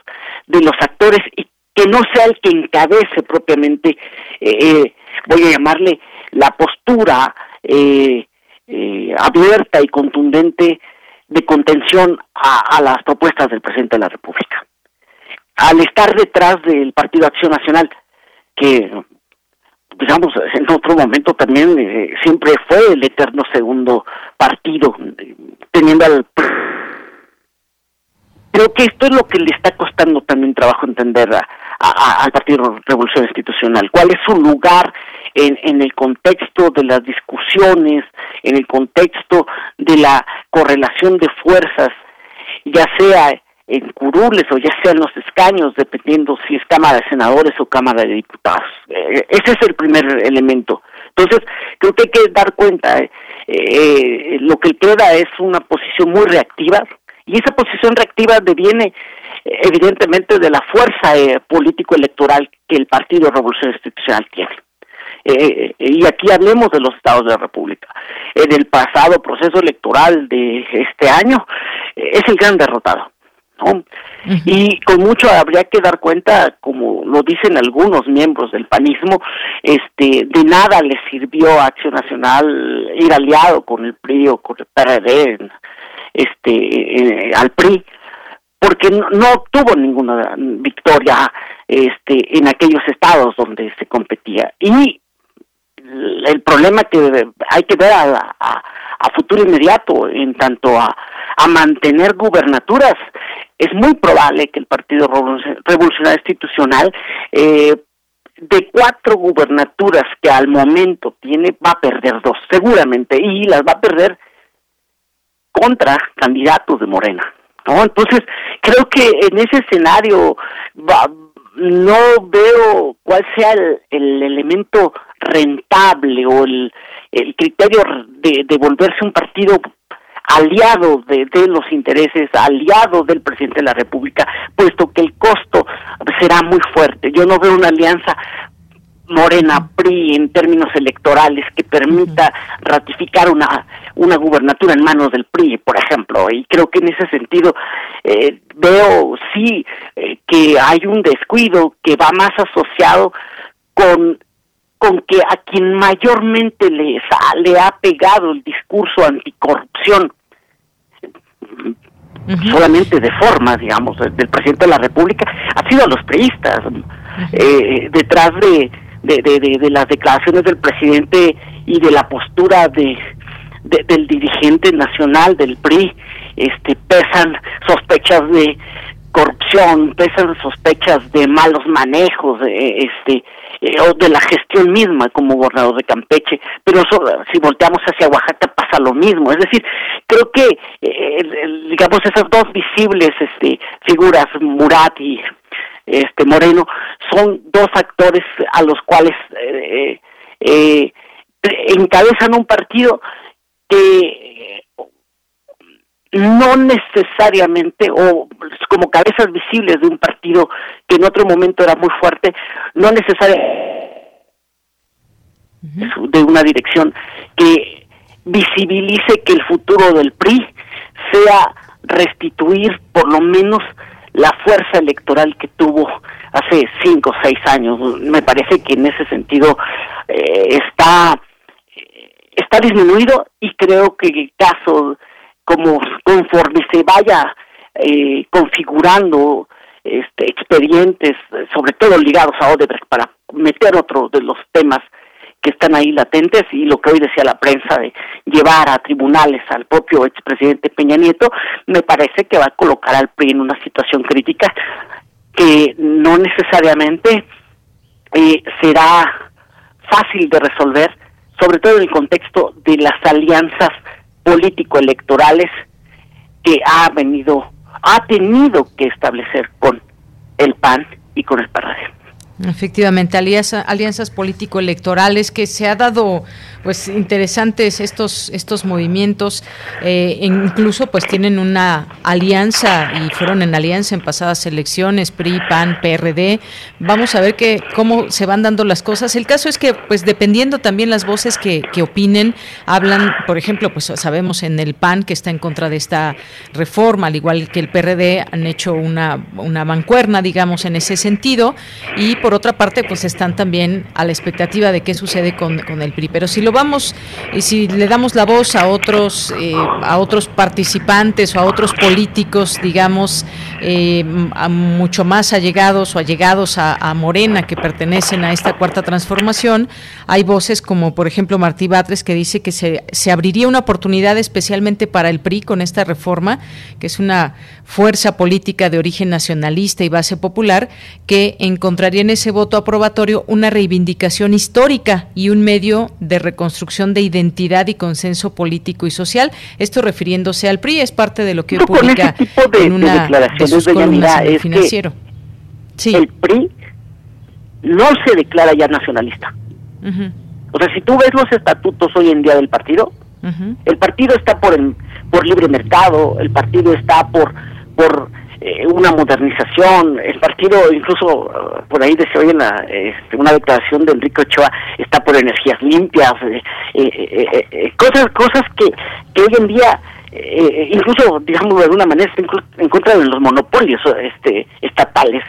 de los actores y que no sea el que encabece propiamente, eh, voy a llamarle la postura eh, abierta y contundente de contención a, las propuestas del presidente de la República. Al estar detrás del Partido Acción Nacional, que digamos, en otro momento también siempre fue el eterno segundo partido, teniendo al Creo que esto es lo que le está costando también trabajo entender al Partido Revolución Institucional. ¿Cuál es su lugar en, en el contexto de las discusiones, en el contexto de la correlación de fuerzas, ya sea en curules o ya sea en los escaños, dependiendo si es Cámara de Senadores o Cámara de Diputados. Eh, ese es el primer elemento. Entonces, creo que hay que dar cuenta, eh, eh, lo que queda es una posición muy reactiva, y esa posición reactiva deviene evidentemente de la fuerza eh, político-electoral que el Partido Revolución Institucional tiene. Eh, y aquí hablemos de los estados de la República. En el pasado proceso electoral de este año eh, es el gran derrotado. ¿no? Y con mucho habría que dar cuenta, como lo dicen algunos miembros del panismo, este, de nada le sirvió a Acción Nacional ir aliado con el PRI o con el PRD este, eh, al PRI, porque no, obtuvo ninguna victoria este, en aquellos estados donde se competía. Y el problema que hay que ver a, a, futuro inmediato en tanto a, a mantener gubernaturas, es muy probable que el Partido Revolucionario Institucional eh, de cuatro gubernaturas que al momento tiene, va a perder dos, seguramente, y las va a perder contra candidatos de Morena. ¿no? Entonces, creo que en ese escenario no veo cuál sea el, elemento rentable o el, el criterio de, de, volverse un partido aliado de, los intereses, aliado del presidente de la República, puesto que el costo será muy fuerte. Yo no veo una alianza Morena PRI en términos electorales que permita ratificar una una gubernatura en manos del PRI, por ejemplo, y creo que en ese sentido eh, veo sí eh, que hay un descuido que va más asociado con con que a quien mayormente le, le ha pegado el discurso anticorrupción solamente de forma, digamos, del presidente de la República, ha sido a los priistas. eh, detrás de, de, de, de, las declaraciones del presidente y de la postura de, del dirigente nacional del PRI, este, pesan sospechas de corrupción, pesan sospechas de malos manejos, este, eh, o de la gestión misma como gobernador de Campeche, pero si volteamos hacia Oaxaca pasa lo mismo, es decir, creo que eh, digamos esas dos visibles este figuras Murat y este Moreno son dos actores a los cuales eh, eh, encabezan un partido que no necesariamente o como cabezas visibles de un partido que en otro momento era muy fuerte no necesariamente de una dirección que visibilice que el futuro del PRI sea restituir por lo menos la fuerza electoral que tuvo hace cinco o seis años. Me parece que en ese sentido eh, está está disminuido y creo que el caso como conforme se vaya eh, configurando este expedientes sobre todo ligados a Odebrecht para meter otro de los temas que están ahí latentes y lo que hoy decía la prensa de llevar a tribunales al propio expresidente Peña Nieto, me parece que va a colocar al PRI en una situación crítica que no necesariamente eh, será fácil de resolver, sobre todo en el contexto de las alianzas político-electorales que ha venido, ha tenido que establecer con el PAN y con el PRD. Efectivamente, alianzas político-electorales que se ha dado pues interesantes estos estos movimientos, eh, incluso pues tienen una alianza y fueron en alianza en pasadas elecciones, PRI, PAN, PRD. Vamos a ver que cómo se van dando las cosas. El caso es que pues dependiendo también las voces que, que opinen, hablan, por ejemplo, pues sabemos en el PAN que está en contra de esta reforma, al igual que el PRD han hecho una, una mancuerna, digamos, en ese sentido, y por otra parte, pues están también a la expectativa de qué sucede con, el PRI. Pero si lo vamos, y si le damos la voz a otros, eh, a otros participantes o a otros políticos, digamos, eh, mucho más allegados o allegados a, a, Morena que pertenecen a esta cuarta transformación, hay voces como, por ejemplo, Martí Batres, que dice que se, se abriría una oportunidad especialmente para el PRI con esta reforma, que es una fuerza política de origen nacionalista y base popular, que encontraría en ese voto aprobatorio una reivindicación histórica y un medio de reconstrucción de identidad y consenso político y social. Esto refiriéndose al PRI, es parte de lo que publica en una de, sus columnas en el financiero. sí. El PRI no se declara ya nacionalista. O sea, si tú ves los estatutos hoy en día del partido, el partido está por el, por libre mercado, el partido está por por eh, una modernización, el partido incluso uh, por ahí se oye la, este, una declaración de Enrique Ochoa está por energías limpias, eh, eh, cosas cosas que, que hoy en día incluso digamos de alguna manera está en contra de los monopolios este estatales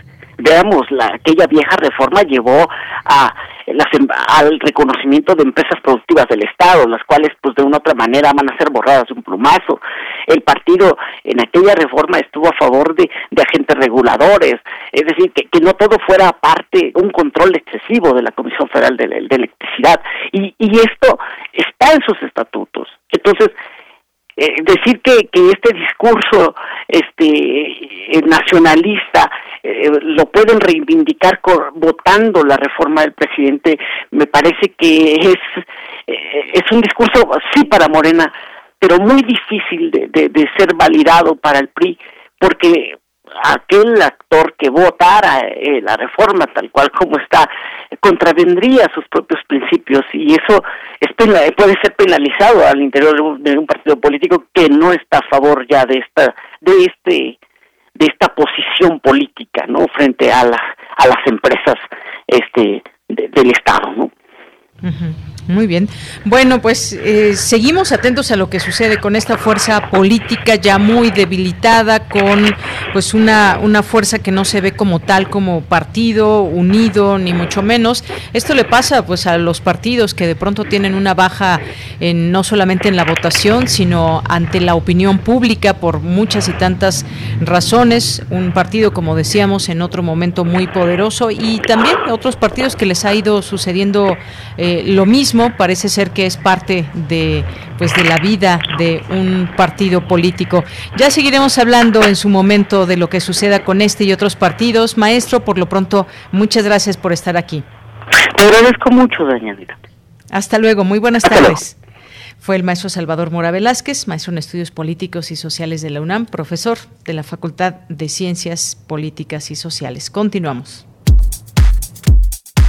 veamos la aquella vieja reforma llevó a las, em, al reconocimiento de empresas productivas del Estado, las cuales pues de una otra manera van a ser borradas de un plumazo. El partido en aquella reforma estuvo a favor de, de agentes reguladores, es decir, que, que, no todo fuera parte, un control excesivo de la Comisión Federal de, de Electricidad. Y, y esto está en sus estatutos. Entonces, eh, decir que, que este discurso este nacionalista eh, lo pueden reivindicar votando la reforma del presidente me parece que es eh, es un discurso sí para Morena pero muy difícil de, de ser validado para el PRI porque aquel actor que votara eh, la reforma tal cual como está contravendría sus propios principios y eso es puede ser penalizado al interior de un, partido político que no está a favor ya de esta de este de esta posición política no frente a las a las empresas este del estado no muy bien. Bueno, pues eh, seguimos atentos a lo que sucede con esta fuerza política ya muy debilitada, con pues una, una fuerza que no se ve como tal, como partido unido, ni mucho menos. Esto le pasa pues a los partidos que de pronto tienen una baja en, no solamente en la votación, sino ante la opinión pública por muchas y tantas razones. Un partido, como decíamos, en otro momento muy poderoso y también otros partidos que les ha ido sucediendo eh, lo mismo parece ser que es parte de pues de la vida de un partido político. Ya seguiremos hablando en su momento de lo que suceda con este y otros partidos. Maestro, por lo pronto, muchas gracias por estar aquí. Te agradezco mucho, doña Hasta luego, muy buenas tardes. Fue el maestro Salvador Mora Velázquez, maestro en estudios políticos y sociales de la UNAM, profesor de la Facultad de Ciencias Políticas y Sociales. Continuamos.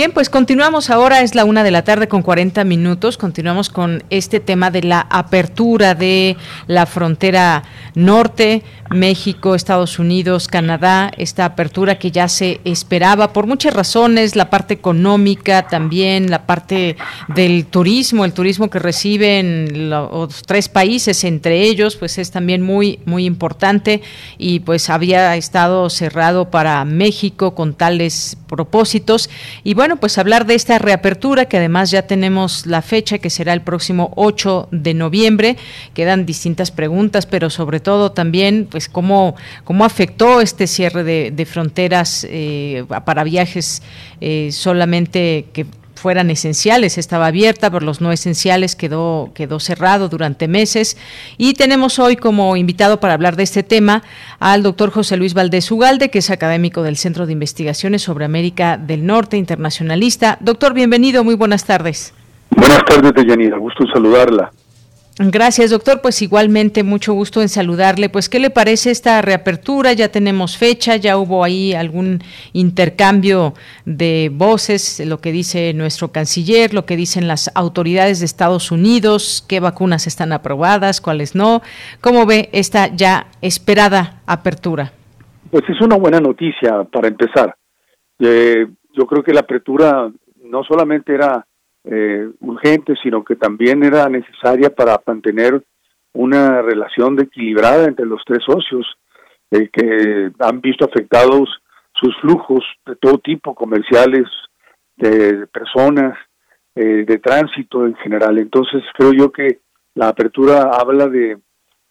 Bien, pues continuamos. Ahora, es la una de la tarde con 40 minutos, continuamos con este tema de la apertura de la frontera norte, México, Estados Unidos, Canadá, esta apertura que ya se esperaba por muchas razones, la parte económica también, la parte del turismo, el turismo que reciben los tres países, entre ellos, pues es también muy, muy importante. Y pues había estado cerrado para México con tales propósitos. Y bueno, pues hablar de esta reapertura, que además ya tenemos la fecha, que será el próximo 8 de noviembre. Quedan distintas preguntas, pero sobre todo también, pues, cómo, cómo afectó este cierre de, fronteras eh, para viajes eh, solamente que fueran esenciales estaba abierta, pero los no esenciales quedó, quedó cerrado durante meses. Y tenemos hoy como invitado para hablar de este tema al doctor José Luis Valdés Ugalde, que es académico del Centro de Investigaciones sobre América del Norte, internacionalista. Doctor, bienvenido, muy buenas tardes. Buenas tardes, Deyanira, gusto saludarla. Gracias, doctor. Pues igualmente, mucho gusto en saludarle. Pues, ¿qué le parece esta reapertura? Ya tenemos fecha, ya hubo ahí algún intercambio de voces, lo que dice nuestro canciller, lo que dicen las autoridades de Estados Unidos, qué vacunas están aprobadas, cuáles no. ¿Cómo ve esta ya esperada apertura? Pues es una buena noticia para empezar. Eh, yo creo que la apertura no solamente era eh, urgente, sino que también era necesaria para mantener una relación de equilibrada entre los tres socios eh, que han visto afectados sus flujos de todo tipo, comerciales, de, personas, eh, de tránsito en general. Entonces creo yo que la apertura habla de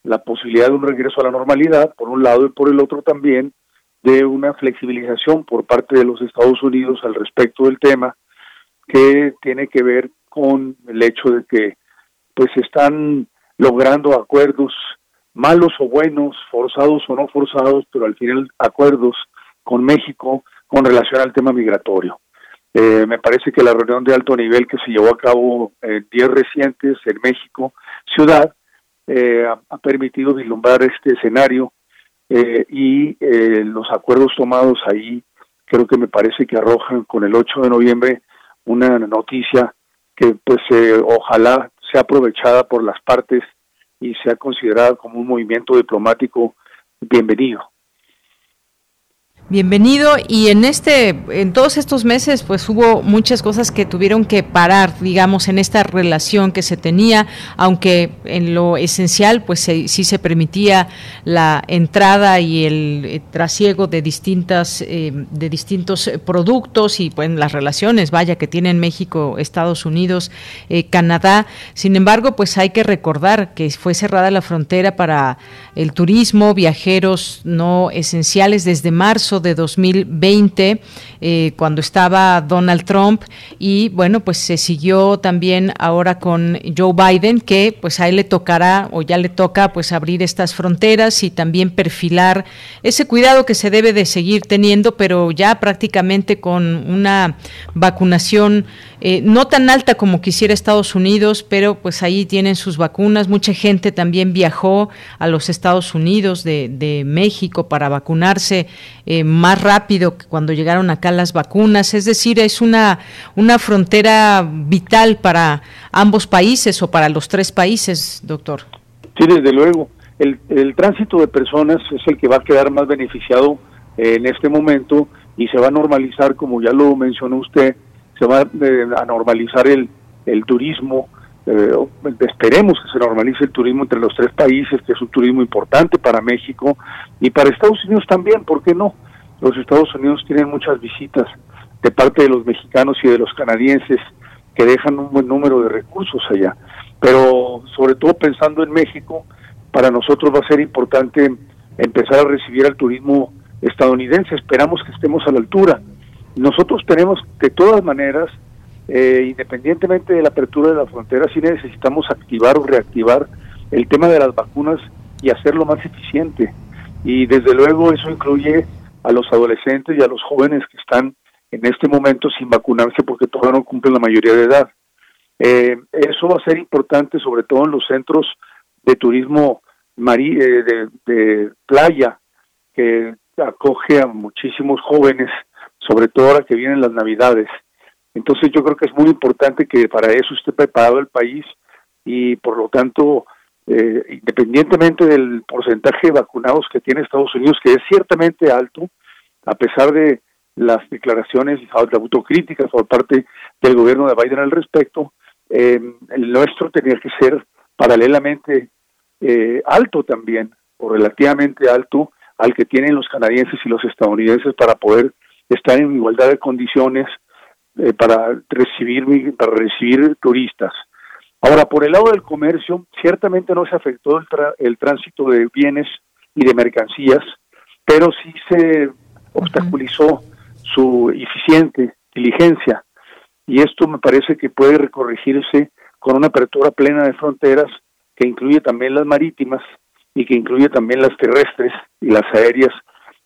la posibilidad de un regreso a la normalidad, por un lado, y por el otro también de una flexibilización por parte de los Estados Unidos al respecto del tema, que tiene que ver con el hecho de que pues están logrando acuerdos malos o buenos, forzados o no forzados, pero al final acuerdos con México con relación al tema migratorio. Eh, me parece que la reunión de alto nivel que se llevó a cabo en días recientes en México, ciudad, eh, ha, permitido vislumbrar este escenario eh, y los acuerdos tomados ahí creo que me parece que arrojan con el 8 de noviembre una noticia que pues eh, ojalá sea aprovechada por las partes y sea considerada como un movimiento diplomático bienvenido. Bienvenido y en este en todos estos meses pues hubo muchas cosas que tuvieron que parar, digamos, en esta relación que se tenía, aunque en lo esencial pues sí se permitía la entrada y el eh, trasiego de distintas eh, de distintos eh, productos y pues las relaciones, vaya que tienen México, Estados Unidos, Canadá. Sin embargo, pues hay que recordar que fue cerrada la frontera para el turismo, viajeros no esenciales desde marzo de 2020, eh, cuando estaba Donald Trump, y bueno, pues se siguió también ahora con Joe Biden, que pues a él le tocará o ya le toca pues abrir estas fronteras y también perfilar ese cuidado que se debe de seguir teniendo, pero ya prácticamente con una vacunación eh, no tan alta como quisiera Estados Unidos, pero pues ahí tienen sus vacunas. Mucha gente también viajó a los Estados Unidos de, México para vacunarse eh, más rápido que cuando llegaron acá las vacunas. Es decir, es una, una frontera vital para ambos países o para los tres países, doctor. Sí, desde luego. El, el tránsito de personas es el que va a quedar más beneficiado eh, en este momento y se va a normalizar, como ya lo mencionó usted, se va eh, a normalizar el, el turismo, eh, esperemos que se normalice el turismo entre los tres países, que es un turismo importante para México y para Estados Unidos también, ¿por qué no? Los Estados Unidos tienen muchas visitas de parte de los mexicanos y de los canadienses que dejan un buen número de recursos allá. Pero sobre todo pensando en México, para nosotros va a ser importante empezar a recibir al turismo estadounidense. Esperamos que estemos a la altura. Nosotros tenemos de todas maneras, eh, independientemente de la apertura de la frontera, sí necesitamos activar o reactivar el tema de las vacunas y hacerlo más eficiente. Y desde luego eso incluye a los adolescentes y a los jóvenes que están en este momento sin vacunarse porque todavía no cumplen la mayoría de edad. Eh, eso va a ser importante sobre todo en los centros de turismo marí eh, de, de playa que acoge a muchísimos jóvenes sobre todo ahora que vienen las navidades. Entonces yo creo que es muy importante que para eso esté preparado el país y por lo tanto, eh, independientemente del porcentaje de vacunados que tiene Estados Unidos, que es ciertamente alto, a pesar de las declaraciones de autocríticas por parte del gobierno de Biden al respecto, eh, el nuestro tenía que ser paralelamente eh, alto también, o relativamente alto al que tienen los canadienses y los estadounidenses para poder estar en igualdad de condiciones eh, para recibir para recibir turistas. Ahora, por el lado del comercio, ciertamente no se afectó el, el tránsito de bienes y de mercancías, pero sí se obstaculizó su eficiente diligencia. Y esto me parece que puede recorregirse con una apertura plena de fronteras que incluye también las marítimas y que incluye también las terrestres y las aéreas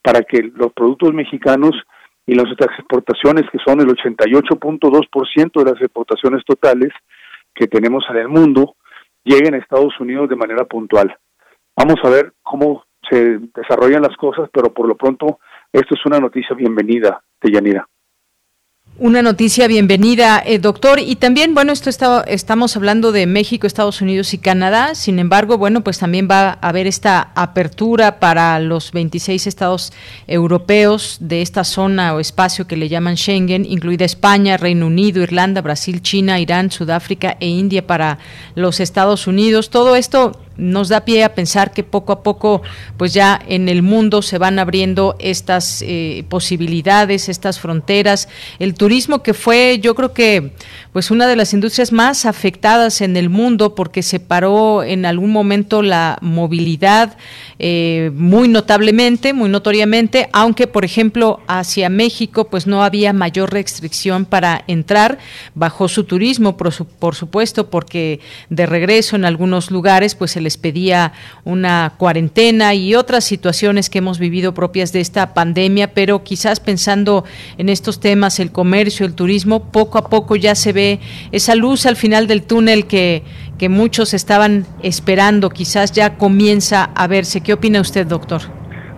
para que los productos mexicanos y las exportaciones, que son el 88.2% de las exportaciones totales que tenemos en el mundo, lleguen a Estados Unidos de manera puntual. Vamos a ver cómo se desarrollan las cosas, pero por lo pronto esto es una noticia bienvenida, Yanira. Una noticia bienvenida, eh, doctor. Y también, bueno, esto está, estamos hablando de México, Estados Unidos y Canadá. Sin embargo, bueno, pues también va a haber esta apertura para los 26 estados europeos de esta zona o espacio que le llaman Schengen, incluida España, Reino Unido, Irlanda, Brasil, China, Irán, Sudáfrica e India para los Estados Unidos. Todo esto nos da pie a pensar que poco a poco, pues ya en el mundo se van abriendo estas eh, posibilidades, estas fronteras. El turismo que fue, yo creo que, pues una de las industrias más afectadas en el mundo porque se paró en algún momento la movilidad eh, muy notablemente, muy notoriamente, aunque por ejemplo hacia México, pues no había mayor restricción para entrar. Bajó su turismo, por, por supuesto, porque de regreso en algunos lugares, pues el les pedía una cuarentena y otras situaciones que hemos vivido propias de esta pandemia, pero quizás pensando en estos temas, el comercio, el turismo, poco a poco ya se ve esa luz al final del túnel que, que muchos estaban esperando, quizás ya comienza a verse. ¿Qué opina usted, doctor?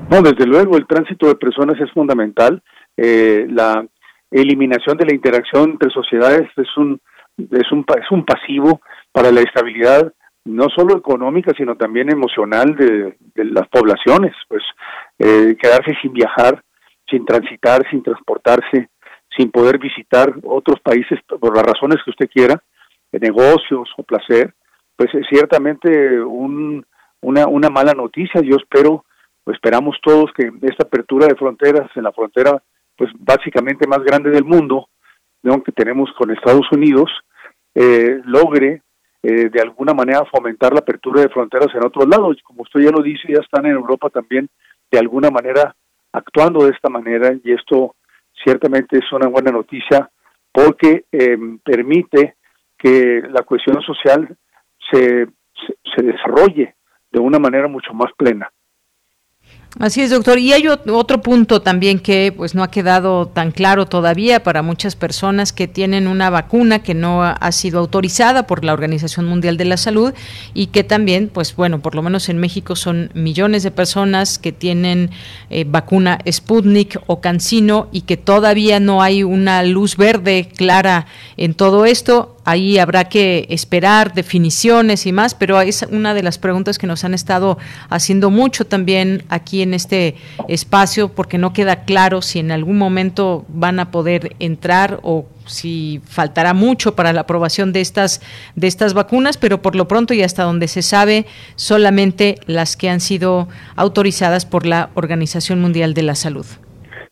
No, desde luego, el tránsito de personas es fundamental. Eh, la eliminación de la interacción entre sociedades es un, es un, es un pasivo para la estabilidad no solo económica, sino también emocional de, las poblaciones, pues eh, quedarse sin viajar, sin transitar, sin transportarse, sin poder visitar otros países por las razones que usted quiera, de negocios o placer, pues es ciertamente un, una, una mala noticia. Yo espero, esperamos todos que esta apertura de fronteras en la frontera, pues básicamente más grande del mundo, que tenemos con Estados Unidos, eh, logre eh, de alguna manera fomentar la apertura de fronteras en otros lados. Como usted ya lo dice, ya están en Europa también de alguna manera actuando de esta manera y esto ciertamente es una buena noticia porque em, permite que la cuestión social se, se desarrolle de una manera mucho más plena. Así es, doctor. Y hay otro punto también que pues no ha quedado tan claro todavía para muchas personas que tienen una vacuna que no ha sido autorizada por la Organización Mundial de la Salud y que también, pues bueno, por lo menos en México son millones de personas que tienen eh, vacuna Sputnik o Cancino y que todavía no hay una luz verde clara en todo esto ahí habrá que esperar definiciones y más, pero es una de las preguntas que nos han estado haciendo mucho también aquí en este espacio, porque no queda claro si en algún momento van a poder entrar o si faltará mucho para la aprobación de estas de estas vacunas, pero por lo pronto y hasta donde se sabe, solamente las que han sido autorizadas por la Organización Mundial de la Salud.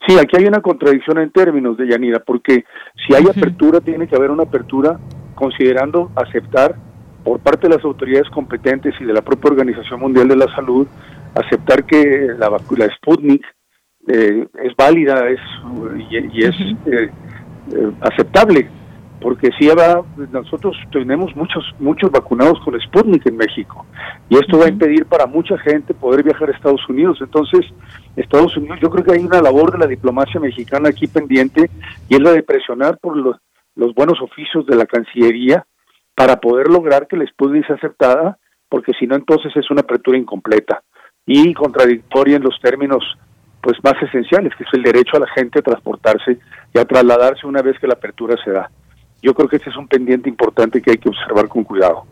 Sí, aquí hay una contradicción en términos de Yanira, porque si hay apertura, tiene que haber una apertura considerando aceptar por parte de las autoridades competentes y de la propia Organización Mundial de la Salud, aceptar que la, vacuna Sputnik eh, es válida es, y, es eh, eh, aceptable, porque si va, nosotros tenemos muchos muchos vacunados con Sputnik en México y esto va a impedir para mucha gente poder viajar a Estados Unidos. Entonces, Estados Unidos, yo creo que hay una labor de la diplomacia mexicana aquí pendiente y es la de presionar por los los buenos oficios de la Cancillería para poder lograr que la Sputnik sea aceptada, porque si no entonces es una apertura incompleta y contradictoria en los términos pues más esenciales, que es el derecho a la gente a transportarse y a trasladarse una vez que la apertura se da. Yo creo que ese es un pendiente importante que hay que observar con cuidado.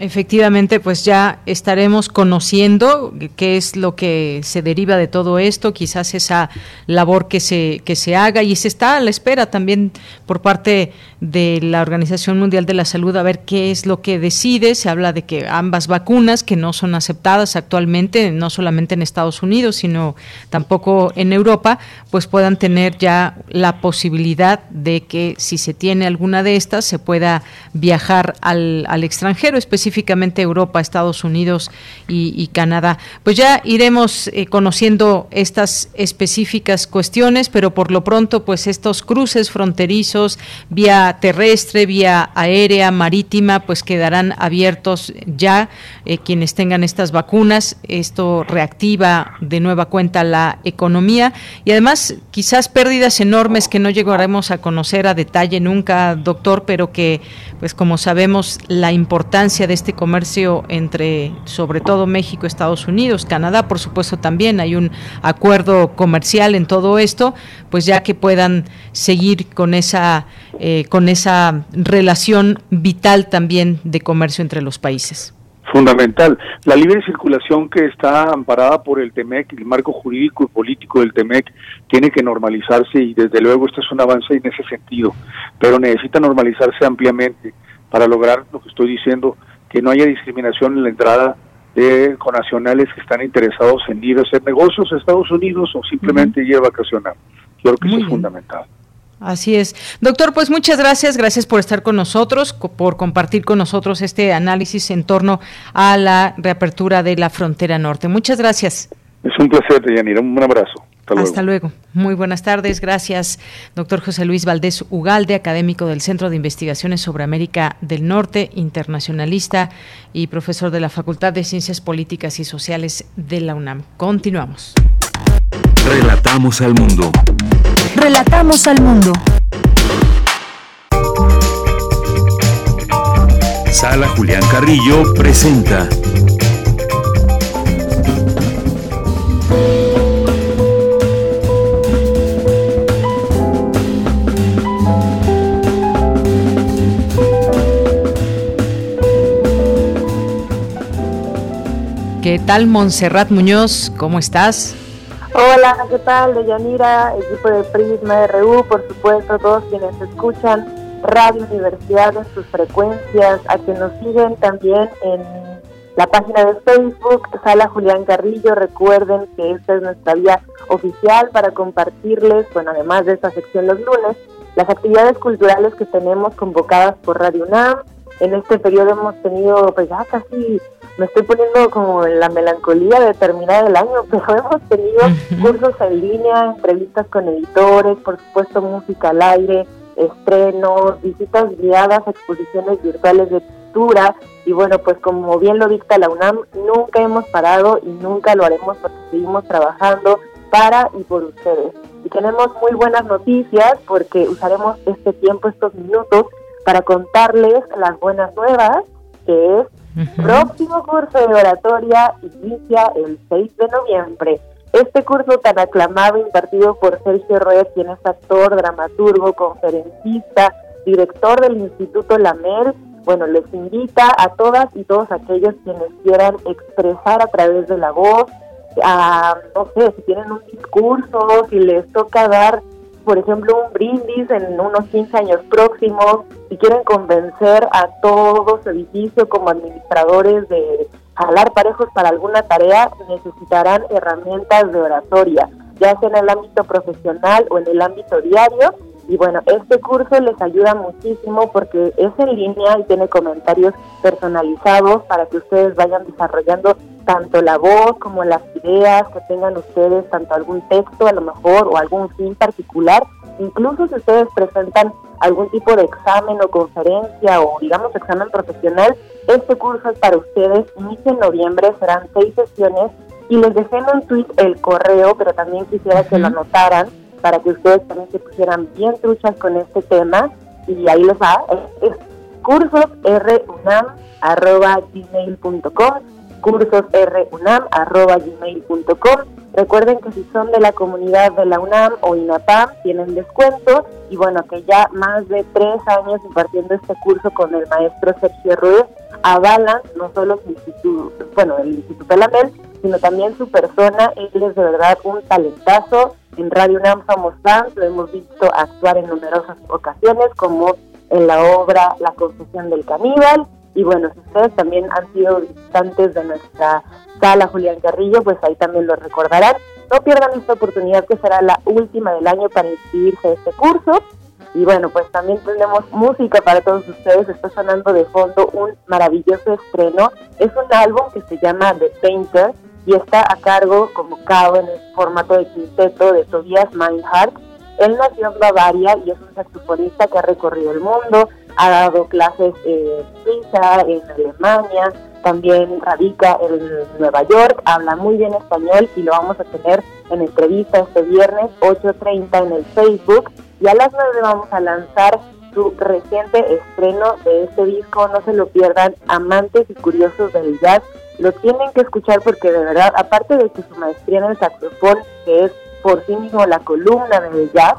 Efectivamente, pues ya estaremos conociendo qué es lo que se deriva de todo esto, quizás esa labor que se que se haga y se está a la espera también por parte de la Organización Mundial de la Salud a ver qué es lo que decide. Se habla de que ambas vacunas que no son aceptadas actualmente, no solamente en Estados Unidos, sino tampoco en Europa, pues puedan tener ya la posibilidad de que si se tiene alguna de estas se pueda viajar al, al extranjero, específicamente específicamente Europa, Estados Unidos y, Canadá. Pues ya iremos eh, conociendo estas específicas cuestiones, pero por lo pronto, pues estos cruces fronterizos, vía terrestre, vía aérea, marítima, pues quedarán abiertos ya eh, quienes tengan estas vacunas. Esto reactiva de nueva cuenta la economía y además quizás pérdidas enormes que no llegaremos a conocer a detalle nunca, doctor, pero que, pues como sabemos, la importancia de este comercio entre sobre todo México, Estados Unidos, Canadá, por supuesto también hay un acuerdo comercial en todo esto, pues ya que puedan seguir con esa eh, con esa relación vital también de comercio entre los países fundamental. La libre circulación que está amparada por el TEMEC, el marco jurídico y político del TEMEC, tiene que normalizarse y desde luego este es un avance en ese sentido, pero necesita normalizarse ampliamente para lograr lo que estoy diciendo, que no haya discriminación en la entrada de conacionales que están interesados en ir a hacer negocios a Estados Unidos o simplemente ir a vacacionar. Yo creo que eso es fundamental. Así es. Doctor, pues muchas gracias. Gracias por estar con nosotros, por compartir con nosotros este análisis en torno a la reapertura de la frontera norte. Muchas gracias. Es un placer, Yanira. Un abrazo. Hasta luego. Hasta luego. Muy buenas tardes. Gracias, doctor José Luis Valdés Ugalde, académico del Centro de Investigaciones sobre América del Norte, internacionalista y profesor de la Facultad de Ciencias Políticas y Sociales de la UNAM. Continuamos. Relatamos al mundo. Relatamos al mundo. Sala Julián Carrillo presenta. ¿Qué tal, Montserrat Muñoz? ¿Cómo estás? Hola, ¿qué tal? De Yanira, equipo de Prisma RU, por supuesto, todos quienes escuchan Radio Universidad en sus frecuencias, a quienes nos siguen también en la página de Facebook, Sala Julián Carrillo. Recuerden que esta es nuestra vía oficial para compartirles, bueno, además de esta sección los lunes, las actividades culturales que tenemos convocadas por Radio UNAM. En este periodo hemos tenido, pues ya casi me estoy poniendo como en la melancolía de terminar el año, <laughs> pero hemos tenido cursos en línea, entrevistas con editores, por supuesto música al aire, estrenos, visitas guiadas, exposiciones virtuales de pintura y bueno, pues como bien lo dicta la UNAM, nunca hemos parado y nunca lo haremos porque seguimos trabajando para y por ustedes. Y tenemos muy buenas noticias porque usaremos este tiempo, estos minutos, para contarles las buenas nuevas, que es Próximo curso de oratoria inicia el 6 de noviembre. Este curso tan aclamado impartido por Sergio Ruiz, quien es actor, dramaturgo, conferencista, director del Instituto Lamer, bueno, les invita a todas y todos aquellos quienes quieran expresar a través de la voz, a, no sé, si tienen un discurso, si les toca dar por ejemplo, un brindis en unos 15 años próximos, y quieren convencer a todo su edificio como administradores de jalar parejos para alguna tarea, necesitarán herramientas de oratoria, ya sea en el ámbito profesional o en el ámbito diario. Y bueno, este curso les ayuda muchísimo porque es en línea y tiene comentarios personalizados para que ustedes vayan desarrollando tanto la voz como las ideas que tengan ustedes, tanto algún texto a lo mejor o algún fin particular. Incluso si ustedes presentan algún tipo de examen o conferencia o digamos examen profesional, este curso es para ustedes. Inicia en noviembre, serán seis sesiones y les dejé en un tweet el correo, pero también quisiera que lo anotaran para que ustedes también se pusieran bien truchas con este tema y ahí les va, es, cursosrunam.gmail.com cursosrunam.gmail.com. Recuerden que si son de la comunidad de la UNAM o INAPAM tienen descuento y bueno, que ya más de tres años impartiendo este curso con el maestro Sergio Ruiz avalan no solo su instituto, bueno, el Instituto Lamel, sino también su persona. Él es de verdad un talentazo. En Radio UNAM somos fans, lo hemos visto actuar en numerosas ocasiones, como en la obra La Confesión del Caníbal, y bueno, si ustedes también han sido visitantes de nuestra sala Julián Carrillo, pues ahí también lo recordarán. No pierdan esta oportunidad que será la última del año para inscribirse a este curso. Y bueno, pues también tenemos música para todos ustedes. Está sonando de fondo un maravilloso estreno. Es un álbum que se llama The Painter y está a cargo, como cabo en el formato de quinteto de Tobias Meinhardt. Él nació en Bavaria y es un saxofonista que ha recorrido el mundo, ha dado clases en Suiza, en Alemania, también radica en Nueva York, habla muy bien español y lo vamos a tener en entrevista este viernes 8.30 en el Facebook y a las 9 vamos a lanzar su reciente estreno de este disco. No se lo pierdan, amantes y curiosos del jazz. Lo tienen que escuchar porque de verdad, aparte de que su maestría en el saxofón, que es por sí mismo la columna del jazz,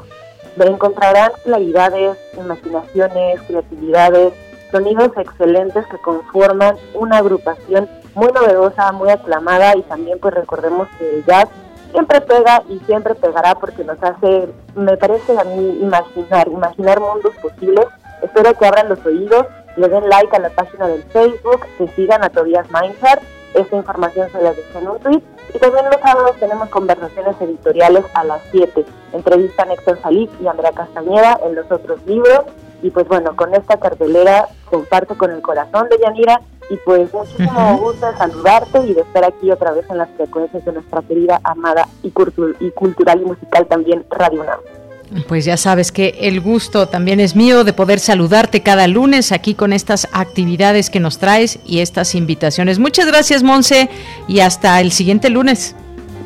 encontrarán claridades, imaginaciones, creatividades, sonidos excelentes que conforman una agrupación muy novedosa, muy aclamada y también pues recordemos que el jazz siempre pega y siempre pegará porque nos hace, me parece a mí, imaginar, imaginar mundos posibles. Espero que abran los oídos, le den like a la página del Facebook, que sigan a Tobias Mindhart. Esta información se la dejé en un tweet. Y también los sábados tenemos conversaciones editoriales a las 7. Entrevista a Héctor Salí y Andrea Castañeda en los otros libros. Y pues bueno, con esta cartelera comparto con el corazón de Yanira y pues muchísimo gusto de saludarte y de estar aquí otra vez en las frecuencias de nuestra querida, amada y, y cultural y musical también Radio UNAM. Pues ya sabes que el gusto también es mío de poder saludarte cada lunes aquí con estas actividades que nos traes y estas invitaciones. Muchas gracias, Monse, y hasta el siguiente lunes.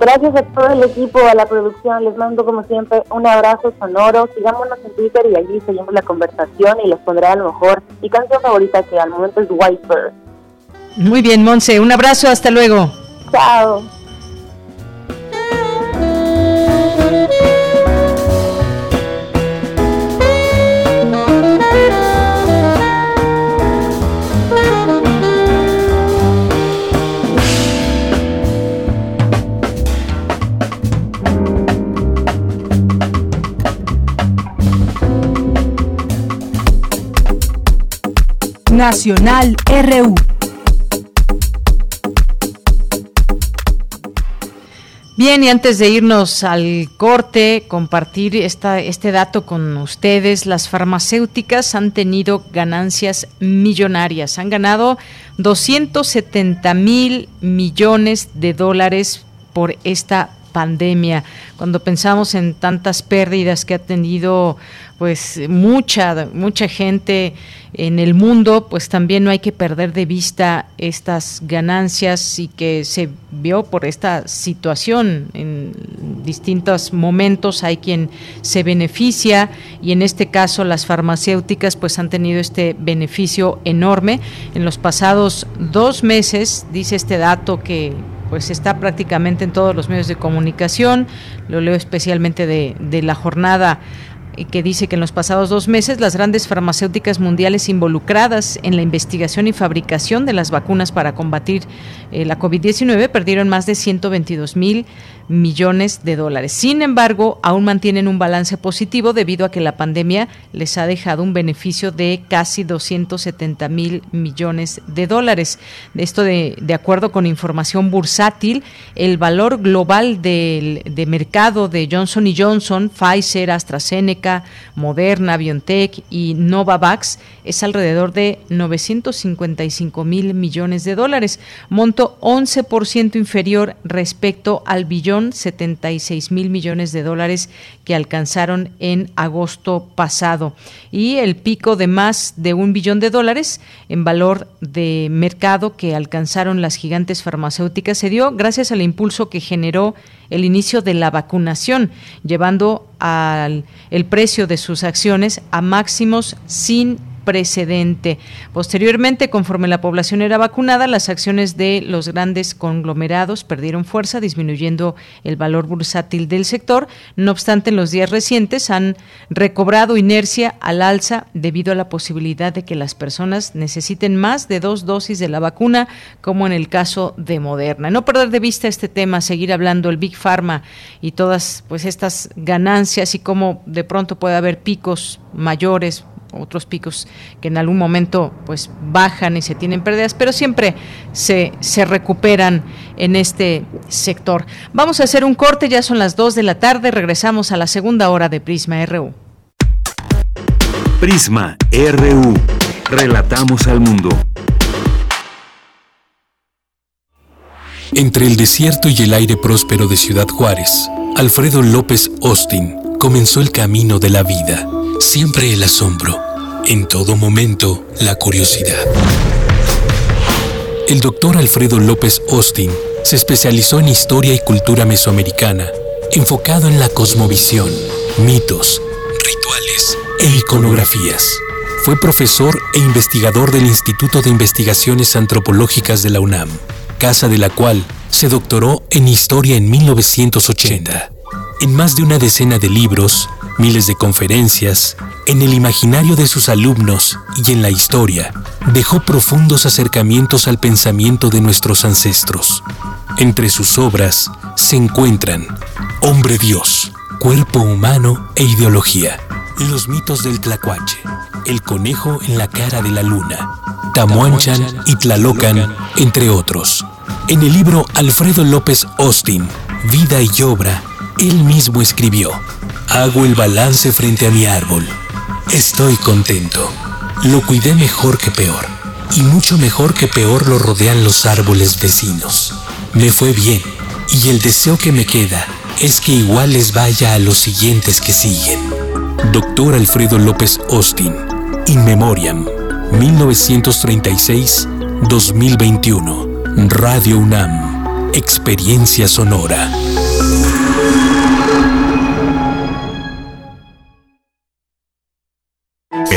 Gracias a todo el equipo, a la producción. Les mando, como siempre, un abrazo sonoro. Sigámonos en Twitter y allí seguimos la conversación y les pondré a lo mejor mi canción favorita, que al momento es White Muy bien, Monse. Un abrazo. Hasta luego. Chao. Nacional RU. Bien, y antes de irnos al corte, compartir esta, este dato con ustedes, las farmacéuticas han tenido ganancias millonarias, han ganado 270 mil millones de dólares por esta pandemia. Cuando pensamos en tantas pérdidas que ha tenido pues mucha mucha gente en el mundo, pues también no hay que perder de vista estas ganancias y que se vio por esta situación en distintos momentos hay quien se beneficia y en este caso las farmacéuticas pues han tenido este beneficio enorme en los pasados dos meses dice este dato que pues está prácticamente en todos los medios de comunicación, lo leo especialmente de, de la jornada que dice que en los pasados dos meses las grandes farmacéuticas mundiales involucradas en la investigación y fabricación de las vacunas para combatir eh, la COVID-19 perdieron más de 122 mil millones de dólares. Sin embargo, aún mantienen un balance positivo debido a que la pandemia les ha dejado un beneficio de casi 270 mil millones de dólares. Esto de, de, acuerdo con información bursátil, el valor global del de mercado de Johnson Johnson, Pfizer, AstraZeneca, Moderna, BioNTech y Novavax es alrededor de 955 mil millones de dólares, monto 11% inferior respecto al billón 76 mil millones de dólares que alcanzaron en agosto pasado. Y el pico de más de un billón de dólares en valor de mercado que alcanzaron las gigantes farmacéuticas se dio gracias al impulso que generó el inicio de la vacunación, llevando al el precio de sus acciones a máximos sin precedente. Posteriormente, conforme la población era vacunada, las acciones de los grandes conglomerados perdieron fuerza, disminuyendo el valor bursátil del sector. No obstante, en los días recientes han recobrado inercia al alza debido a la posibilidad de que las personas necesiten más de dos dosis de la vacuna, como en el caso de Moderna. No perder de vista este tema, seguir hablando el Big Pharma y todas pues estas ganancias y cómo de pronto puede haber picos mayores otros picos que en algún momento pues bajan y se tienen pérdidas, pero siempre se, se recuperan en este sector. Vamos a hacer un corte, ya son las 2 de la tarde, regresamos a la segunda hora de Prisma RU. Prisma RU. Relatamos al mundo. Entre el desierto y el aire próspero de Ciudad Juárez, Alfredo López Austin comenzó el camino de la vida Siempre el asombro, en todo momento la curiosidad. El doctor Alfredo López Austin se especializó en historia y cultura mesoamericana, enfocado en la cosmovisión, mitos, rituales e iconografías. fue profesor e investigador del Instituto de Investigaciones Antropológicas de la UNAM, casa de la cual se doctoró en Historia en 1980. En más de una decena de libros, miles de conferencias, en el imaginario de sus alumnos y en la historia, dejó profundos acercamientos al pensamiento de nuestros ancestros. Entre sus obras se encuentran Hombre Dios, Cuerpo Humano e Ideología, Los mitos del Tlacuache, El conejo en la cara de la luna, Tamuanchan y Tlalocan, entre otros. En el libro Alfredo López Austin, Vida y Obra, él mismo escribió, Hago el balance frente a mi árbol. Estoy contento. Lo cuidé mejor que peor. Y mucho mejor que peor lo rodean los árboles vecinos. Me fue bien. Y el deseo que me queda es que igual les vaya a los siguientes que siguen. Doctor Alfredo López Austin. In Memoriam. 1936-2021. Radio UNAM. Experiencia sonora.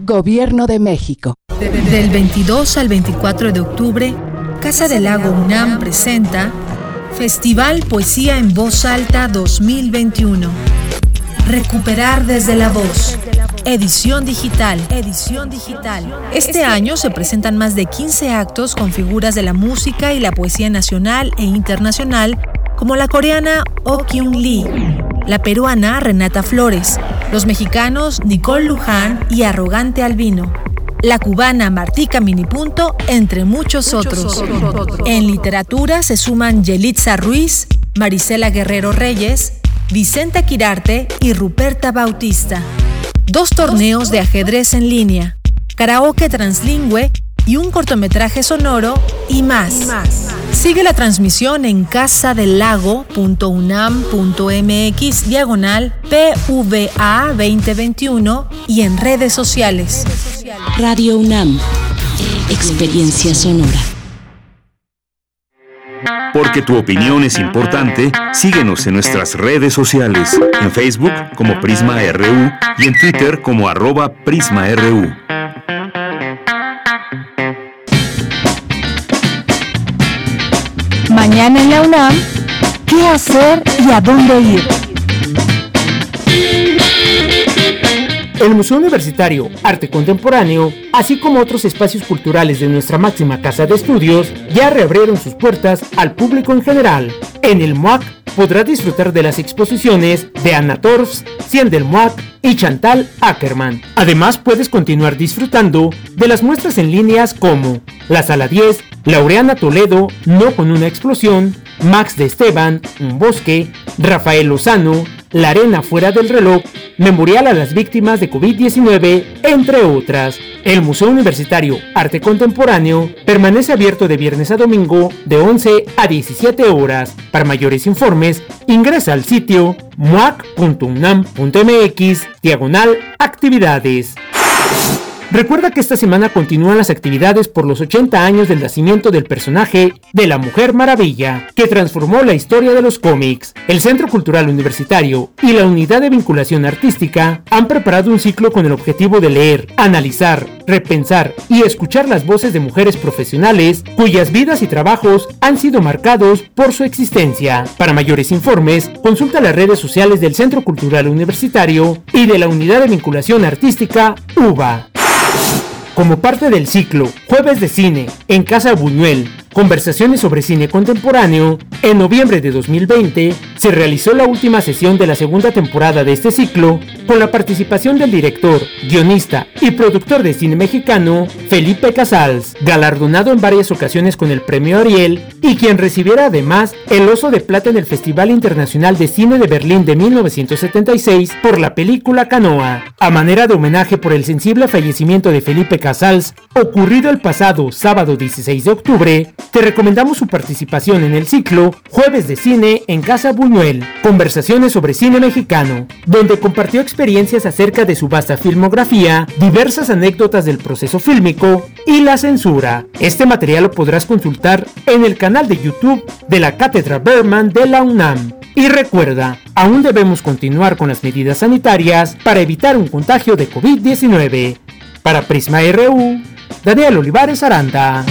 Gobierno de México. Del 22 al 24 de octubre, Casa del Lago UNAM presenta Festival Poesía en Voz Alta 2021. Recuperar desde la voz. Edición digital. Edición digital. Este año se presentan más de 15 actos con figuras de la música y la poesía nacional e internacional, como la coreana Oh Kyung Lee, la peruana Renata Flores, los mexicanos Nicole Luján y Arrogante Albino, la cubana Martica Minipunto, entre muchos, otros. En literatura se suman Yelitza Ruiz, Marisela Guerrero Reyes, Vicenta Quirarte y Ruperta Bautista. Dos torneos de ajedrez en línea, karaoke translingüe y un cortometraje sonoro y más. Sigue la transmisión en casadelago.unam.mx diagonal PVA 2021 y en redes sociales. Radio UNAM, experiencia sonora. Porque tu opinión es importante, síguenos en nuestras redes sociales, en Facebook como Prisma RU y en Twitter como arroba PrismaRU. Mañana en la UNAM, ¿qué hacer y a dónde ir? El Museo Universitario Arte Contemporáneo, así como otros espacios culturales de nuestra máxima casa de estudios, ya reabrieron sus puertas al público en general. En el MUAC podrás disfrutar de las exposiciones de Anna Torfs, Cien del MUAC y Chantal Ackerman. Además puedes continuar disfrutando de las muestras en líneas como La Sala 10, Laureana Toledo, No con una explosión, Max de Esteban, Un bosque, Rafael Lozano, La arena fuera del reloj, Memorial a las víctimas de COVID-19, entre otras. El Museo Universitario Arte Contemporáneo permanece abierto de viernes a domingo de 11 a 17 horas. Para mayores informes, ingresa al sitio muac.unam.mx diagonal actividades. Recuerda que esta semana continúan las actividades por los 80 años del nacimiento del personaje de la Mujer Maravilla, que transformó la historia de los cómics. El Centro Cultural Universitario y la Unidad de Vinculación Artística han preparado un ciclo con el objetivo de leer, analizar, repensar y escuchar las voces de mujeres profesionales cuyas vidas y trabajos han sido marcados por su existencia. Para mayores informes, consulta las redes sociales del Centro Cultural Universitario y de la Unidad de Vinculación Artística UBA. Como parte del ciclo Jueves de Cine en Casa Buñuel, Conversaciones sobre cine contemporáneo, en noviembre de 2020 se realizó la última sesión de la segunda temporada de este ciclo con la participación del director, guionista y productor de cine mexicano Felipe Casals, galardonado en varias ocasiones con el premio Ariel y quien recibiera además el Oso de Plata en el Festival Internacional de Cine de Berlín de 1976 por la película Canoa. A manera de homenaje por el sensible fallecimiento de Felipe Casals, ocurrido el pasado sábado 16 de octubre, te recomendamos su participación en el ciclo Jueves de Cine en Casa Buñuel, conversaciones sobre cine mexicano, donde compartió experiencias acerca de su vasta filmografía, diversas anécdotas del proceso fílmico y la censura. Este material lo podrás consultar en el canal de YouTube de la Cátedra Berman de la UNAM. Y recuerda, aún debemos continuar con las medidas sanitarias para evitar un contagio de COVID-19. Para Prisma RU, Daniel Olivares Aranda.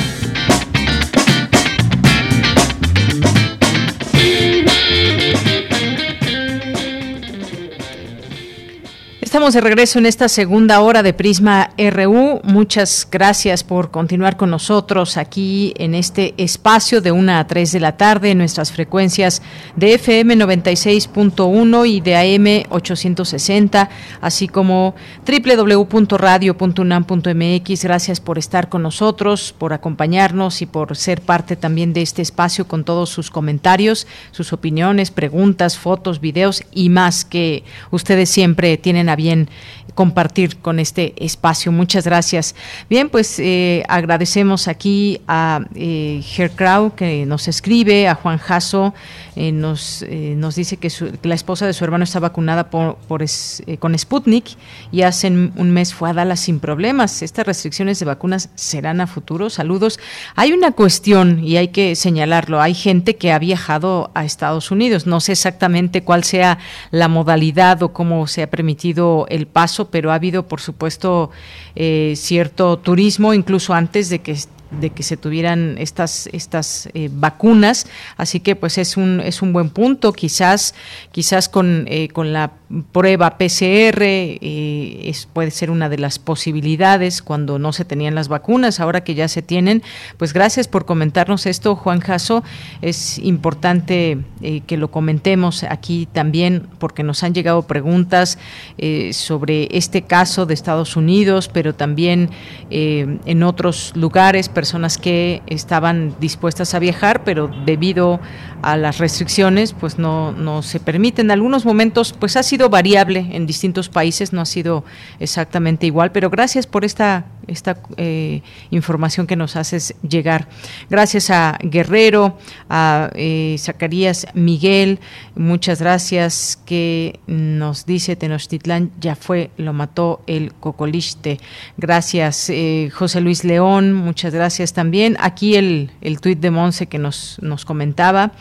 Estamos de regreso en esta segunda hora de Prisma RU. Muchas gracias por continuar con nosotros aquí en este espacio de 1 a 3 de la tarde en nuestras frecuencias de FM 96.1 y de AM 860, así como www.radio.unam.mx. Gracias por estar con nosotros, por acompañarnos y por ser parte también de este espacio con todos sus comentarios, sus opiniones, preguntas, fotos, videos y más que ustedes siempre tienen a compartir con este espacio. Muchas gracias. Bien, pues eh, agradecemos aquí a eh, Crow que nos escribe, a Juan Jasso, eh, nos, eh, nos dice que, la esposa de su hermano está vacunada por, con Sputnik y hace un mes fue a Dallas sin problemas. Estas restricciones de vacunas serán a futuro. Saludos. Hay una cuestión y hay que señalarlo. Hay gente que ha viajado a Estados Unidos. No sé exactamente cuál sea la modalidad o cómo se ha permitido el paso, pero ha habido, por supuesto, eh, cierto turismo, incluso antes de que de que se tuvieran estas estas eh, vacunas. Así que pues es un es un buen punto. Quizás quizás con eh, con la prueba PCR eh, es, puede ser una de las posibilidades cuando no se tenían las vacunas. Ahora que ya se tienen pues gracias por comentarnos esto Juan Jasso es importante que lo comentemos aquí también porque nos han llegado preguntas sobre este caso de Estados Unidos pero también en otros lugares personas que estaban dispuestas a viajar, pero debido a las restricciones, pues no, no se permiten. En algunos momentos, pues ha sido variable en distintos países, no ha sido exactamente igual, pero gracias por esta, esta eh, información que nos haces llegar. Gracias a Guerrero, a eh, Zacarías Miguel, muchas gracias que nos dice Tenochtitlán ya fue, lo mató el cocoliste. Gracias eh, José Luis León, muchas gracias también. Aquí el, el tuit de Monse que nos, nos comentaba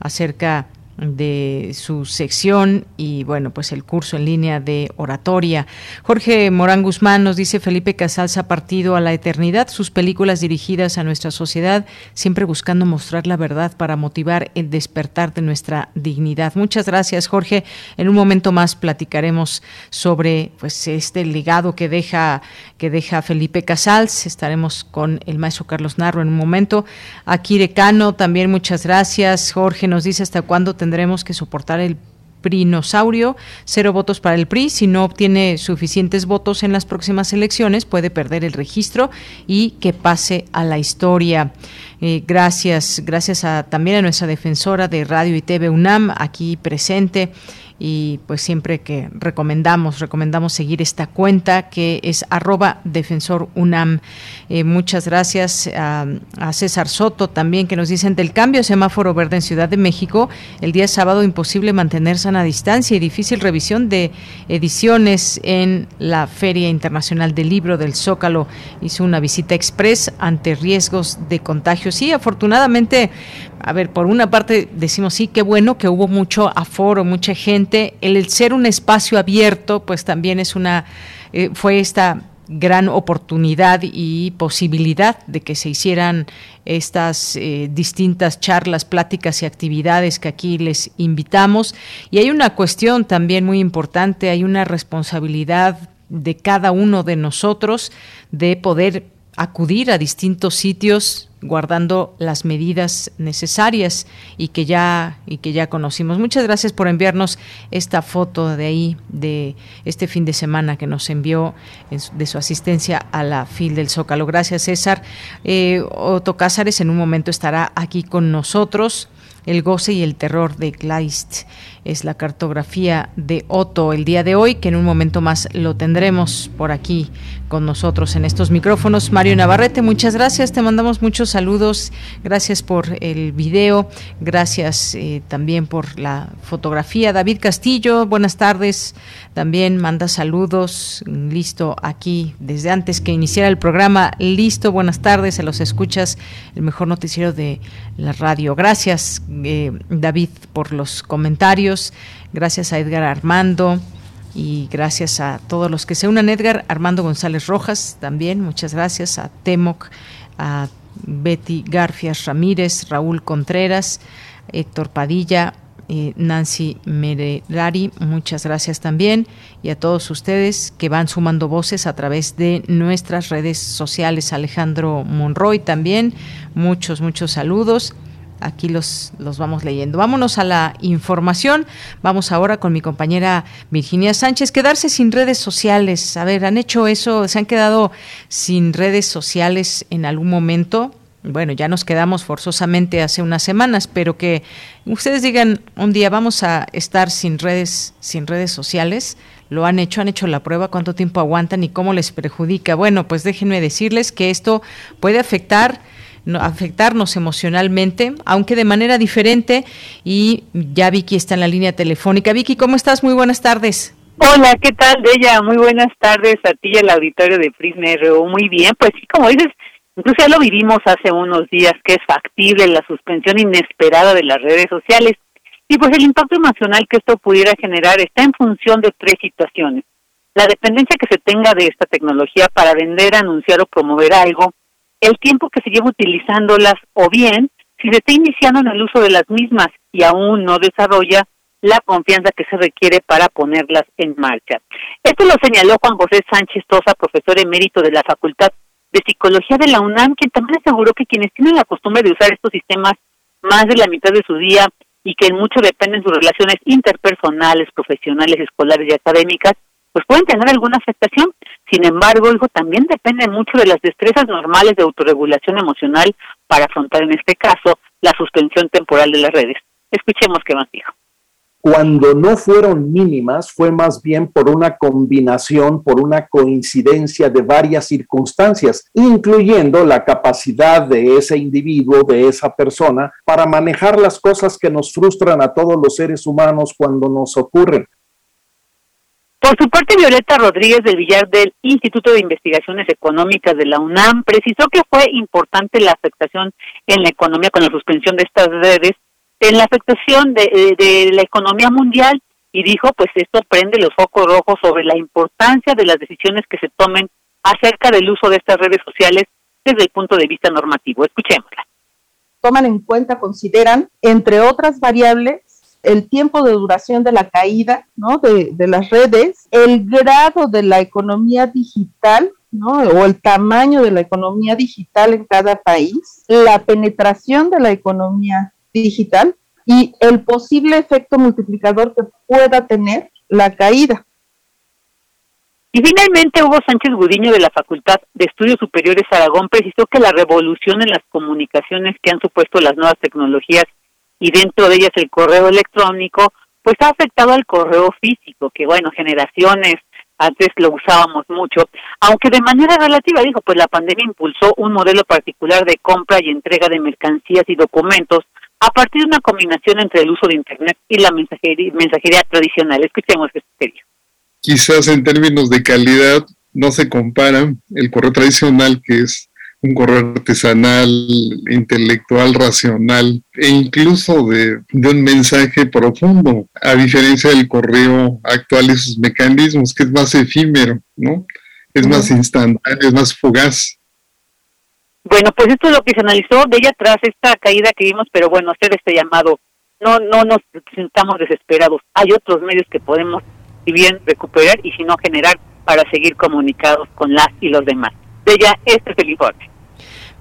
acerca de su sección y bueno, pues el curso en línea de oratoria. Jorge Morán Guzmán nos dice Felipe Casals ha partido a la eternidad, sus películas dirigidas a nuestra sociedad, siempre buscando mostrar la verdad para motivar el despertar de nuestra dignidad. Muchas gracias, Jorge. En un momento más platicaremos sobre pues este legado que deja que deja Felipe Casals. Estaremos con el maestro Carlos Narro en un momento. Aquí Decano también muchas gracias. Jorge nos dice hasta cuándo tendremos que soportar el Prinosaurio, cero votos para el PRI. Si no obtiene suficientes votos en las próximas elecciones, puede perder el registro y que pase a la historia. Eh, gracias, gracias a, también a nuestra defensora de Radio y TV UNAM, aquí presente y pues siempre que recomendamos, recomendamos seguir esta cuenta que es arroba defensor UNAM. Eh, muchas gracias a, César Soto también que nos dicen del cambio semáforo verde en Ciudad de México, el día sábado imposible mantener sana distancia y difícil revisión de ediciones en la Feria Internacional del Libro del Zócalo. Hizo una visita express ante riesgos de contagio. Sí, afortunadamente a ver, por una parte decimos sí, qué bueno que hubo mucho aforo, mucha gente. El, ser un espacio abierto, pues también es una, eh, fue esta gran oportunidad y posibilidad de que se hicieran estas eh, distintas charlas, pláticas y actividades que aquí les invitamos. Y hay una cuestión también muy importante, hay una responsabilidad de cada uno de nosotros de poder acudir a distintos sitios guardando las medidas necesarias y que ya y que ya conocimos. Muchas gracias por enviarnos esta foto de ahí de este fin de semana que nos envió de su asistencia a la FIL del Zócalo. Gracias César. Eh, Otto Cázares en un momento estará aquí con nosotros. El goce y el terror de Kleist es la cartografía de Otto el día de hoy, que en un momento más lo tendremos por aquí con nosotros en estos micrófonos. Mario Navarrete, muchas gracias, te mandamos muchos saludos, gracias por el video, gracias eh, también por la fotografía. David Castillo, buenas tardes, también manda saludos, listo aquí desde antes que iniciara el programa, listo, buenas tardes, se los escuchas, el mejor noticiero de la radio. Gracias, eh, David, por los comentarios gracias a Edgar Armando y gracias a todos los que se unan. Edgar Armando González Rojas también, muchas gracias a Temoc, a Betty Garfias Ramírez, Raúl Contreras, Héctor Padilla, eh, Nancy Mererari, muchas gracias también, y a todos ustedes que van sumando voces a través de nuestras redes sociales. Alejandro Monroy también, muchos, muchos saludos aquí los, los vamos leyendo. Vámonos a la información. Vamos ahora con mi compañera Virginia Sánchez. Quedarse sin redes sociales. A ver, ¿han hecho eso? ¿Se han quedado sin redes sociales en algún momento? Bueno, ya nos quedamos forzosamente hace unas semanas, pero que ustedes digan un día vamos a estar sin redes, sin redes sociales. Lo han hecho, han hecho la prueba, cuánto tiempo aguantan y cómo les perjudica. Bueno, pues déjenme decirles que esto puede afectar afectarnos emocionalmente, aunque de manera diferente. Y ya Vicky está en la línea telefónica. Vicky, ¿cómo estás? Muy buenas tardes. Hola, ¿qué tal, ella Muy buenas tardes a ti y al auditorio de Prisma RU. Muy bien, pues sí, como dices, incluso ya lo vivimos hace unos días, que es factible la suspensión inesperada de las redes sociales. Y pues el impacto emocional que esto pudiera generar está en función de tres situaciones. La dependencia que se tenga de esta tecnología para vender, anunciar o promover algo, el tiempo que se lleva utilizándolas o bien si se está iniciando en el uso de las mismas y aún no desarrolla la confianza que se requiere para ponerlas en marcha. Esto lo señaló Juan José Sánchez Tosa, profesor emérito de la Facultad de Psicología de la UNAM, quien también aseguró que quienes tienen la costumbre de usar estos sistemas más de la mitad de su día y que en mucho dependen sus relaciones interpersonales, profesionales, escolares y académicas, pues pueden tener alguna afectación. Sin embargo, hijo, también depende mucho de las destrezas normales de autorregulación emocional para afrontar en este caso la suspensión temporal de las redes. Escuchemos qué más dijo. Cuando no fueron mínimas, fue más bien por una combinación, por una coincidencia de varias circunstancias, incluyendo la capacidad de ese individuo, de esa persona, para manejar las cosas que nos frustran a todos los seres humanos cuando nos ocurren. Por su parte, Violeta Rodríguez del Villar del Instituto de Investigaciones Económicas de la UNAM precisó que fue importante la afectación en la economía con la suspensión de estas redes, en la afectación de, eh, de la economía mundial y dijo, pues esto prende los focos rojos sobre la importancia de las decisiones que se tomen acerca del uso de estas redes sociales desde el punto de vista normativo. Escuchémosla. Toman en cuenta, consideran, entre otras variables, el tiempo de duración de la caída ¿no? de, de las redes, el grado de la economía digital ¿no? o el tamaño de la economía digital en cada país, la penetración de la economía digital y el posible efecto multiplicador que pueda tener la caída. Y finalmente Hugo Sánchez Gudiño de la Facultad de Estudios Superiores Aragón precisó que la revolución en las comunicaciones que han supuesto las nuevas tecnologías y dentro de ellas el correo electrónico, pues ha afectado al correo físico, que bueno, generaciones antes lo usábamos mucho, aunque de manera relativa, dijo, pues la pandemia impulsó un modelo particular de compra y entrega de mercancías y documentos a partir de una combinación entre el uso de Internet y la mensajería, mensajería tradicional. Escuchemos qué serio. Quizás en términos de calidad no se compara el correo tradicional, que es un correo artesanal, intelectual, racional e incluso de, un mensaje profundo, a diferencia del correo actual y sus mecanismos, que es más efímero, ¿no? Es más instantáneo, es más fugaz. Bueno, pues esto es lo que se analizó de ella tras esta caída que vimos, pero bueno, hacer este llamado, no, no nos sintamos desesperados. Hay otros medios que podemos, si bien recuperar y si no generar para seguir comunicados con las y los demás. De ella, este es el informe.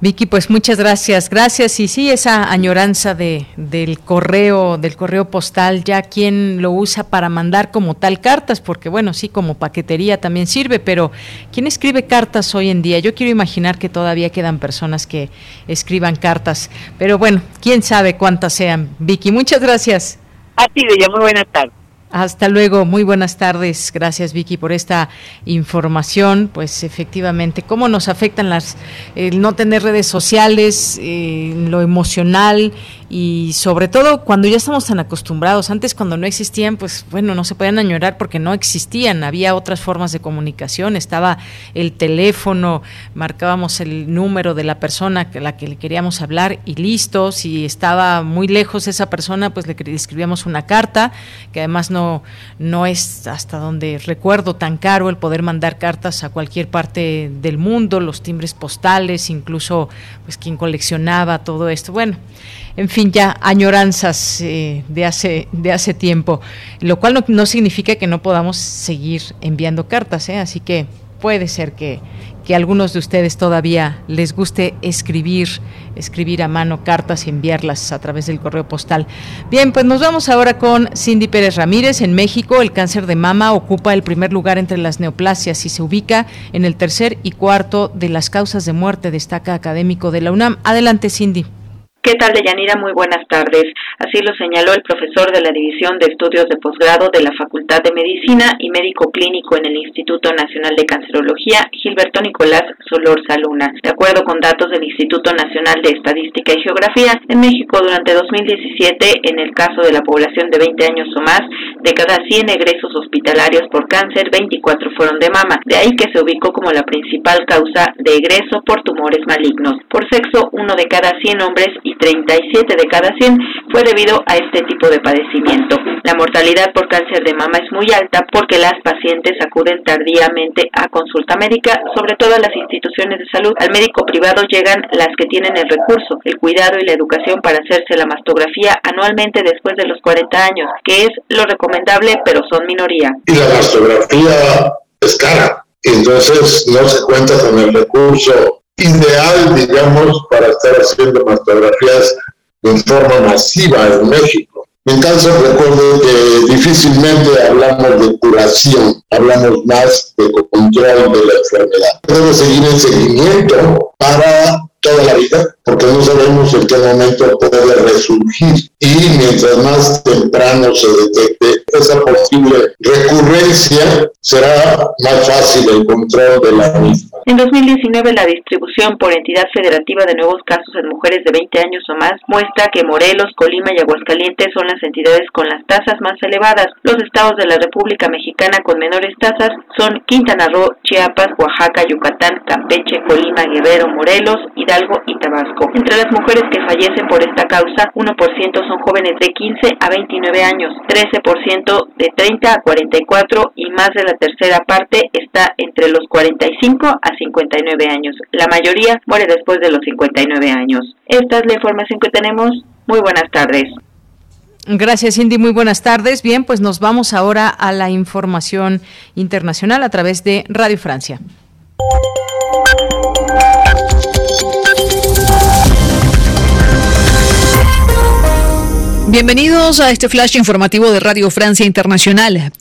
Vicky, pues muchas gracias, gracias. Y sí, esa añoranza de, del correo, del correo postal, ya quien lo usa para mandar como tal cartas, porque bueno, sí, como paquetería también sirve, pero ¿quién escribe cartas hoy en día? Yo quiero imaginar que todavía quedan personas que escriban cartas, pero bueno, quién sabe cuántas sean. Vicky, muchas gracias. A ti, Bella, muy buenas tardes. Hasta luego, muy buenas tardes. Gracias Vicky por esta información. Pues efectivamente, cómo nos afectan las el no tener redes sociales, eh, lo emocional y sobre todo cuando ya estamos tan acostumbrados. Antes cuando no existían, pues bueno, no se podían añorar porque no existían. Había otras formas de comunicación. Estaba el teléfono, marcábamos el número de la persona a la que le queríamos hablar y listo. Si estaba muy lejos esa persona, pues le escribíamos una carta que además no no, es hasta donde recuerdo tan caro el poder mandar cartas a cualquier parte del mundo, los timbres postales, incluso pues quien coleccionaba todo esto. Bueno, en fin, ya añoranzas eh, de, hace, de hace tiempo, lo cual no, significa que no podamos seguir enviando cartas, ¿eh? así que puede ser que, que a algunos de ustedes todavía les guste escribir, escribir a mano cartas y enviarlas a través del correo postal. Bien, pues nos vamos ahora con Cindy Pérez Ramírez. En México, el cáncer de mama ocupa el primer lugar entre las neoplasias y se ubica en el tercer y cuarto de las causas de muerte, destaca académico de la UNAM. Adelante, Cindy. ¿Qué tal, Deyanira? Muy buenas tardes. Así lo señaló el profesor de la División de Estudios de Posgrado de la Facultad de Medicina y Médico Clínico en el Instituto Nacional de Cancerología, Gilberto Nicolás Solor Saluna. De acuerdo con datos del Instituto Nacional de Estadística y Geografía, en México durante 2017, en el caso de la población de 20 años o más, de cada 100 egresos hospitalarios por cáncer, 24 fueron de mama. De ahí que se ubicó como la principal causa de egreso por tumores malignos. Por sexo, uno de cada 100 hombres y 37 de cada 100 fue debido a este tipo de padecimiento. La mortalidad por cáncer de mama es muy alta porque las pacientes acuden tardíamente a consulta médica, sobre todo a las instituciones de salud. Al médico privado llegan las que tienen el recurso, el cuidado y la educación para hacerse la mastografía anualmente después de los 40 años, que es lo recomendable, pero son minoría. Y la mastografía es cara, entonces no se cuenta con el recurso ideal, digamos, para estar haciendo mastografías en forma masiva en México. En caso recuerdo que difícilmente hablamos de curación, hablamos más de control de la enfermedad. Debe seguir el seguimiento para toda la vida, porque no sabemos en qué momento puede resurgir. Y mientras más temprano se detecte esa posible recurrencia, será más fácil el control de la misma. En 2019, la distribución por entidad federativa de nuevos casos en mujeres de 20 años o más muestra que Morelos, Colima y Aguascalientes son las entidades con las tasas más elevadas. Los estados de la República Mexicana con menores tasas son Quintana Roo, Chiapas, Oaxaca, Yucatán, Campeche, Colima, Guerrero, Morelos, Hidalgo y Tabasco. Entre las mujeres que fallecen por esta causa, 1% son jóvenes de 15 a 29 años, 13% de 30 a 44 y más de la tercera parte está entre los 45 a 59 años. La mayoría muere después de los 59 años. Esta es la información que tenemos. Muy buenas tardes. Gracias, Cindy. Muy buenas tardes. Bien, pues nos vamos ahora a la información internacional a través de Radio Francia. Bienvenidos a este flash informativo de Radio Francia Internacional.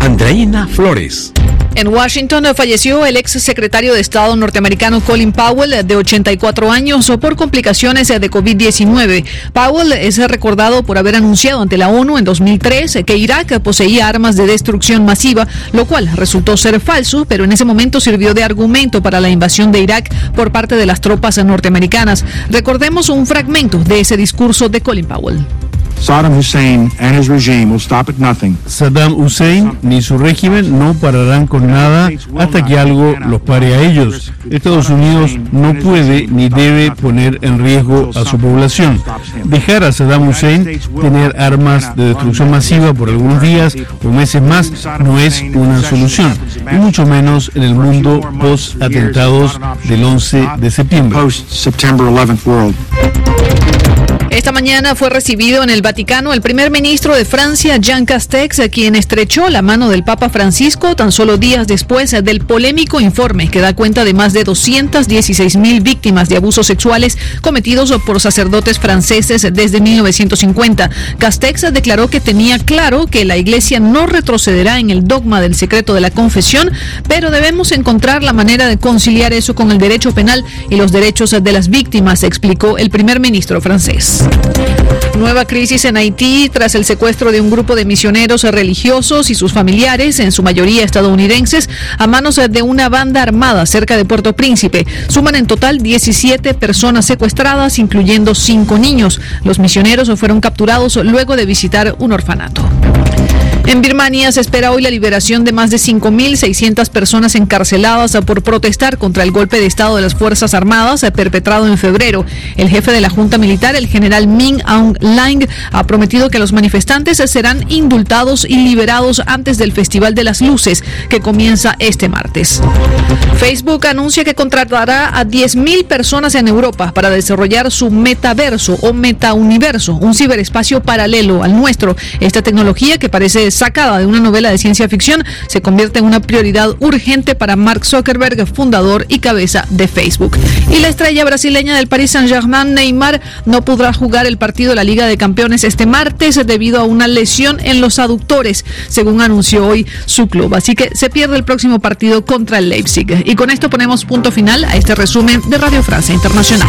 Andreina Flores. En Washington falleció el ex secretario de Estado norteamericano Colin Powell, de 84 años, por complicaciones de COVID-19. Powell es recordado por haber anunciado ante la ONU en 2003 que Irak poseía armas de destrucción masiva, lo cual resultó ser falso, pero en ese momento sirvió de argumento para la invasión de Irak por parte de las tropas norteamericanas. Recordemos un fragmento de ese discurso de Colin Powell. Saddam Hussein and his regime will stop at nothing. Saddam Hussein ni su régimen no pararán con nada hasta que algo los pare a ellos. Estados Unidos no puede ni debe poner en riesgo a su población. Dejar a Saddam Hussein tener armas de destrucción masiva por algunos días o meses más no es una solución, y mucho menos en el mundo post-atentados del 11 de septiembre. Esta mañana fue recibido en el Vaticano el primer ministro de Francia, Jean Castex, quien estrechó la mano del Papa Francisco tan solo días después del polémico informe que da cuenta de más de 216 mil víctimas de abusos sexuales cometidos por sacerdotes franceses desde 1950. Castex declaró que tenía claro que la Iglesia no retrocederá en el dogma del secreto de la confesión, pero debemos encontrar la manera de conciliar eso con el derecho penal y los derechos de las víctimas, explicó el primer ministro francés. Nueva crisis en Haití tras el secuestro de un grupo de misioneros religiosos y sus familiares, en su mayoría estadounidenses, a manos de una banda armada cerca de Puerto Príncipe. Suman en total 17 personas secuestradas, incluyendo cinco niños. Los misioneros fueron capturados luego de visitar un orfanato. En Birmania se espera hoy la liberación de más de 5.600 personas encarceladas por protestar contra el golpe de Estado de las Fuerzas Armadas perpetrado en febrero. El jefe de la Junta Militar, el general Min Aung Hlaing, ha prometido que los manifestantes serán indultados y liberados antes del Festival de las Luces, que comienza este martes. Facebook anuncia que contratará a 10.000 personas en Europa para desarrollar su metaverso o metauniverso, un ciberespacio paralelo al nuestro. Esta tecnología que parece sacada de una novela de ciencia ficción se convierte en una prioridad urgente para Mark Zuckerberg, fundador y cabeza de Facebook. Y la estrella brasileña del Paris Saint-Germain, Neymar, no podrá jugar el partido de la Liga de Campeones este martes debido a una lesión en los aductores, según anunció hoy su club. Así que se pierde el próximo partido contra el Leipzig. Y con esto ponemos punto final a este resumen de Radio Francia Internacional.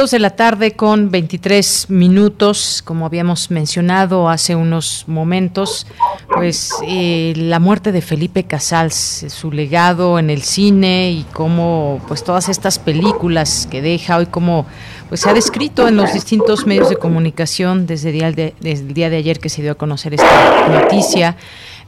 43 39 de la tarde con 23 minutos, como habíamos mencionado hace unos momentos, pues eh, la muerte de Felipe Casals, su legado en el cine y cómo pues todas estas películas que deja hoy como pues se ha descrito en los distintos medios de comunicación desde el día de ayer que se dio a conocer esta noticia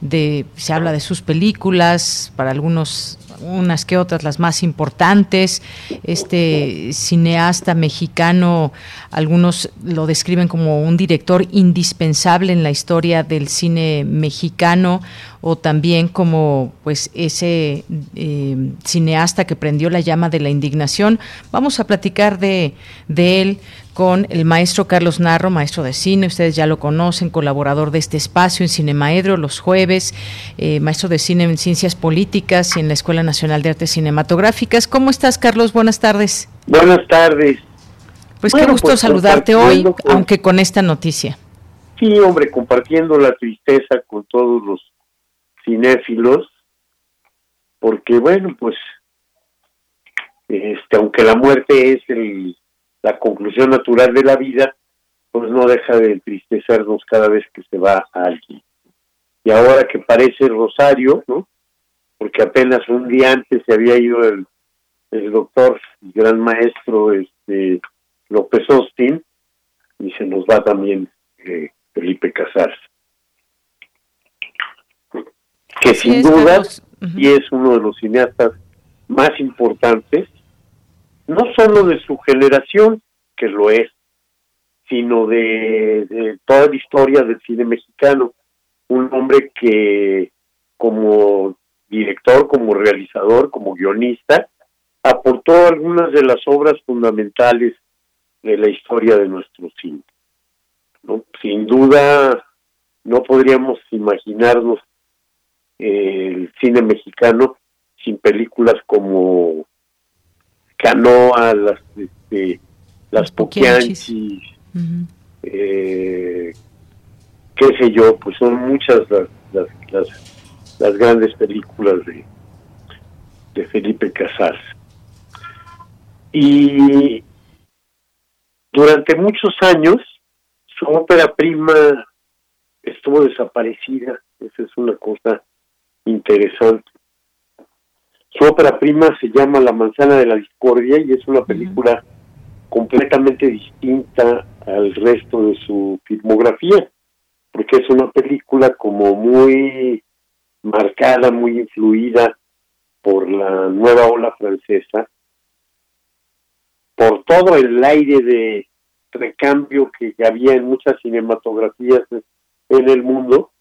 de se habla de sus películas para algunos unas que otras, las más importantes. Este cineasta mexicano, algunos lo describen como un director indispensable en la historia del cine mexicano o también como pues ese eh, cineasta que prendió la llama de la indignación. Vamos a platicar de, de él con el maestro Carlos Narro, maestro de cine, ustedes ya lo conocen, colaborador de este espacio en Cinemaedro los jueves, eh, maestro de cine en Ciencias Políticas y en la Escuela Nacional de Artes Cinematográficas. ¿Cómo estás, Carlos? Buenas tardes. Buenas tardes. Pues qué gusto pues, saludarte hoy, aunque con esta noticia. Sí, hombre, compartiendo la tristeza con todos los cinéfilos, porque bueno, pues, este, aunque la muerte es el la conclusión natural de la vida, pues no deja de entristecernos cada vez que se va a alguien. Y ahora que parece Rosario, ¿no? Porque apenas un día antes se había ido el, el doctor, el gran maestro este, López Austin, y se nos va también eh, Felipe Casars. Que sin duda, y es uno de los cineastas más importantes no solo de su generación, que lo es, sino de, toda la historia del cine mexicano. Un hombre que como director, como realizador, como guionista, aportó algunas de las obras fundamentales de la historia de nuestro cine. Sin duda, no podríamos imaginarnos el cine mexicano sin películas como Canoa, las, este, las Poquianchis, eh, qué sé yo, pues son muchas las, las, las, grandes películas de, de Felipe Casals. Y durante muchos años su ópera prima estuvo desaparecida, esa es una cosa interesante. Su ópera prima se llama La manzana de la discordia y es una película completamente distinta al resto de su filmografía, porque es una película como muy marcada, muy influida por la nueva ola francesa, por todo el aire de recambio que había en muchas cinematografías en el mundo,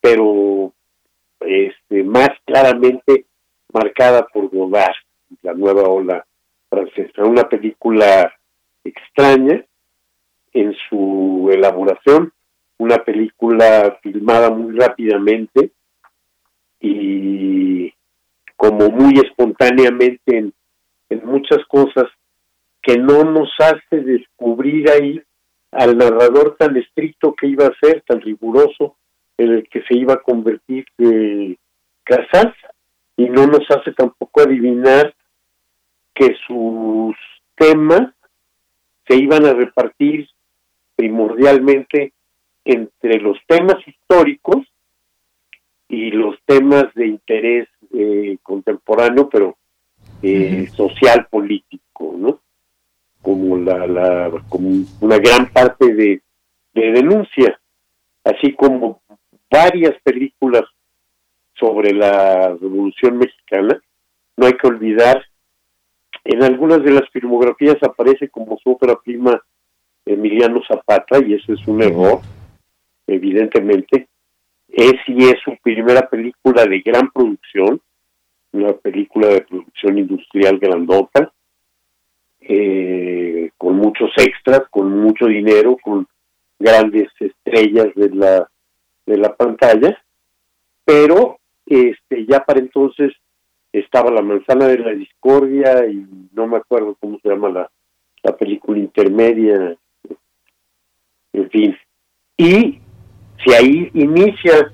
pero este, más claramente marcada por Godard, la nueva ola francesa. Una película extraña en su elaboración, una película filmada muy rápidamente y como muy espontáneamente en, en muchas cosas que no nos hace descubrir ahí al narrador tan estricto que iba a ser, tan riguroso, en el que se iba a convertir eh, Casas, y no nos hace tampoco adivinar que sus temas se iban a repartir primordialmente entre los temas históricos y los temas de interés eh, contemporáneo, pero eh, social político, ¿no? Como la, la como una gran parte de, de denuncia, así como varias películas sobre la Revolución Mexicana. No hay que olvidar, en algunas de las filmografías aparece como su ópera prima Emiliano Zapata, y eso es un error, evidentemente. Es y es su primera película de gran producción, una película de producción industrial grandota, eh, con muchos extras, con mucho dinero, con grandes estrellas de la de la pantalla, pero este ya para entonces estaba la manzana de la discordia y no me acuerdo cómo se llama la, la película intermedia, en fin. Y si ahí inicia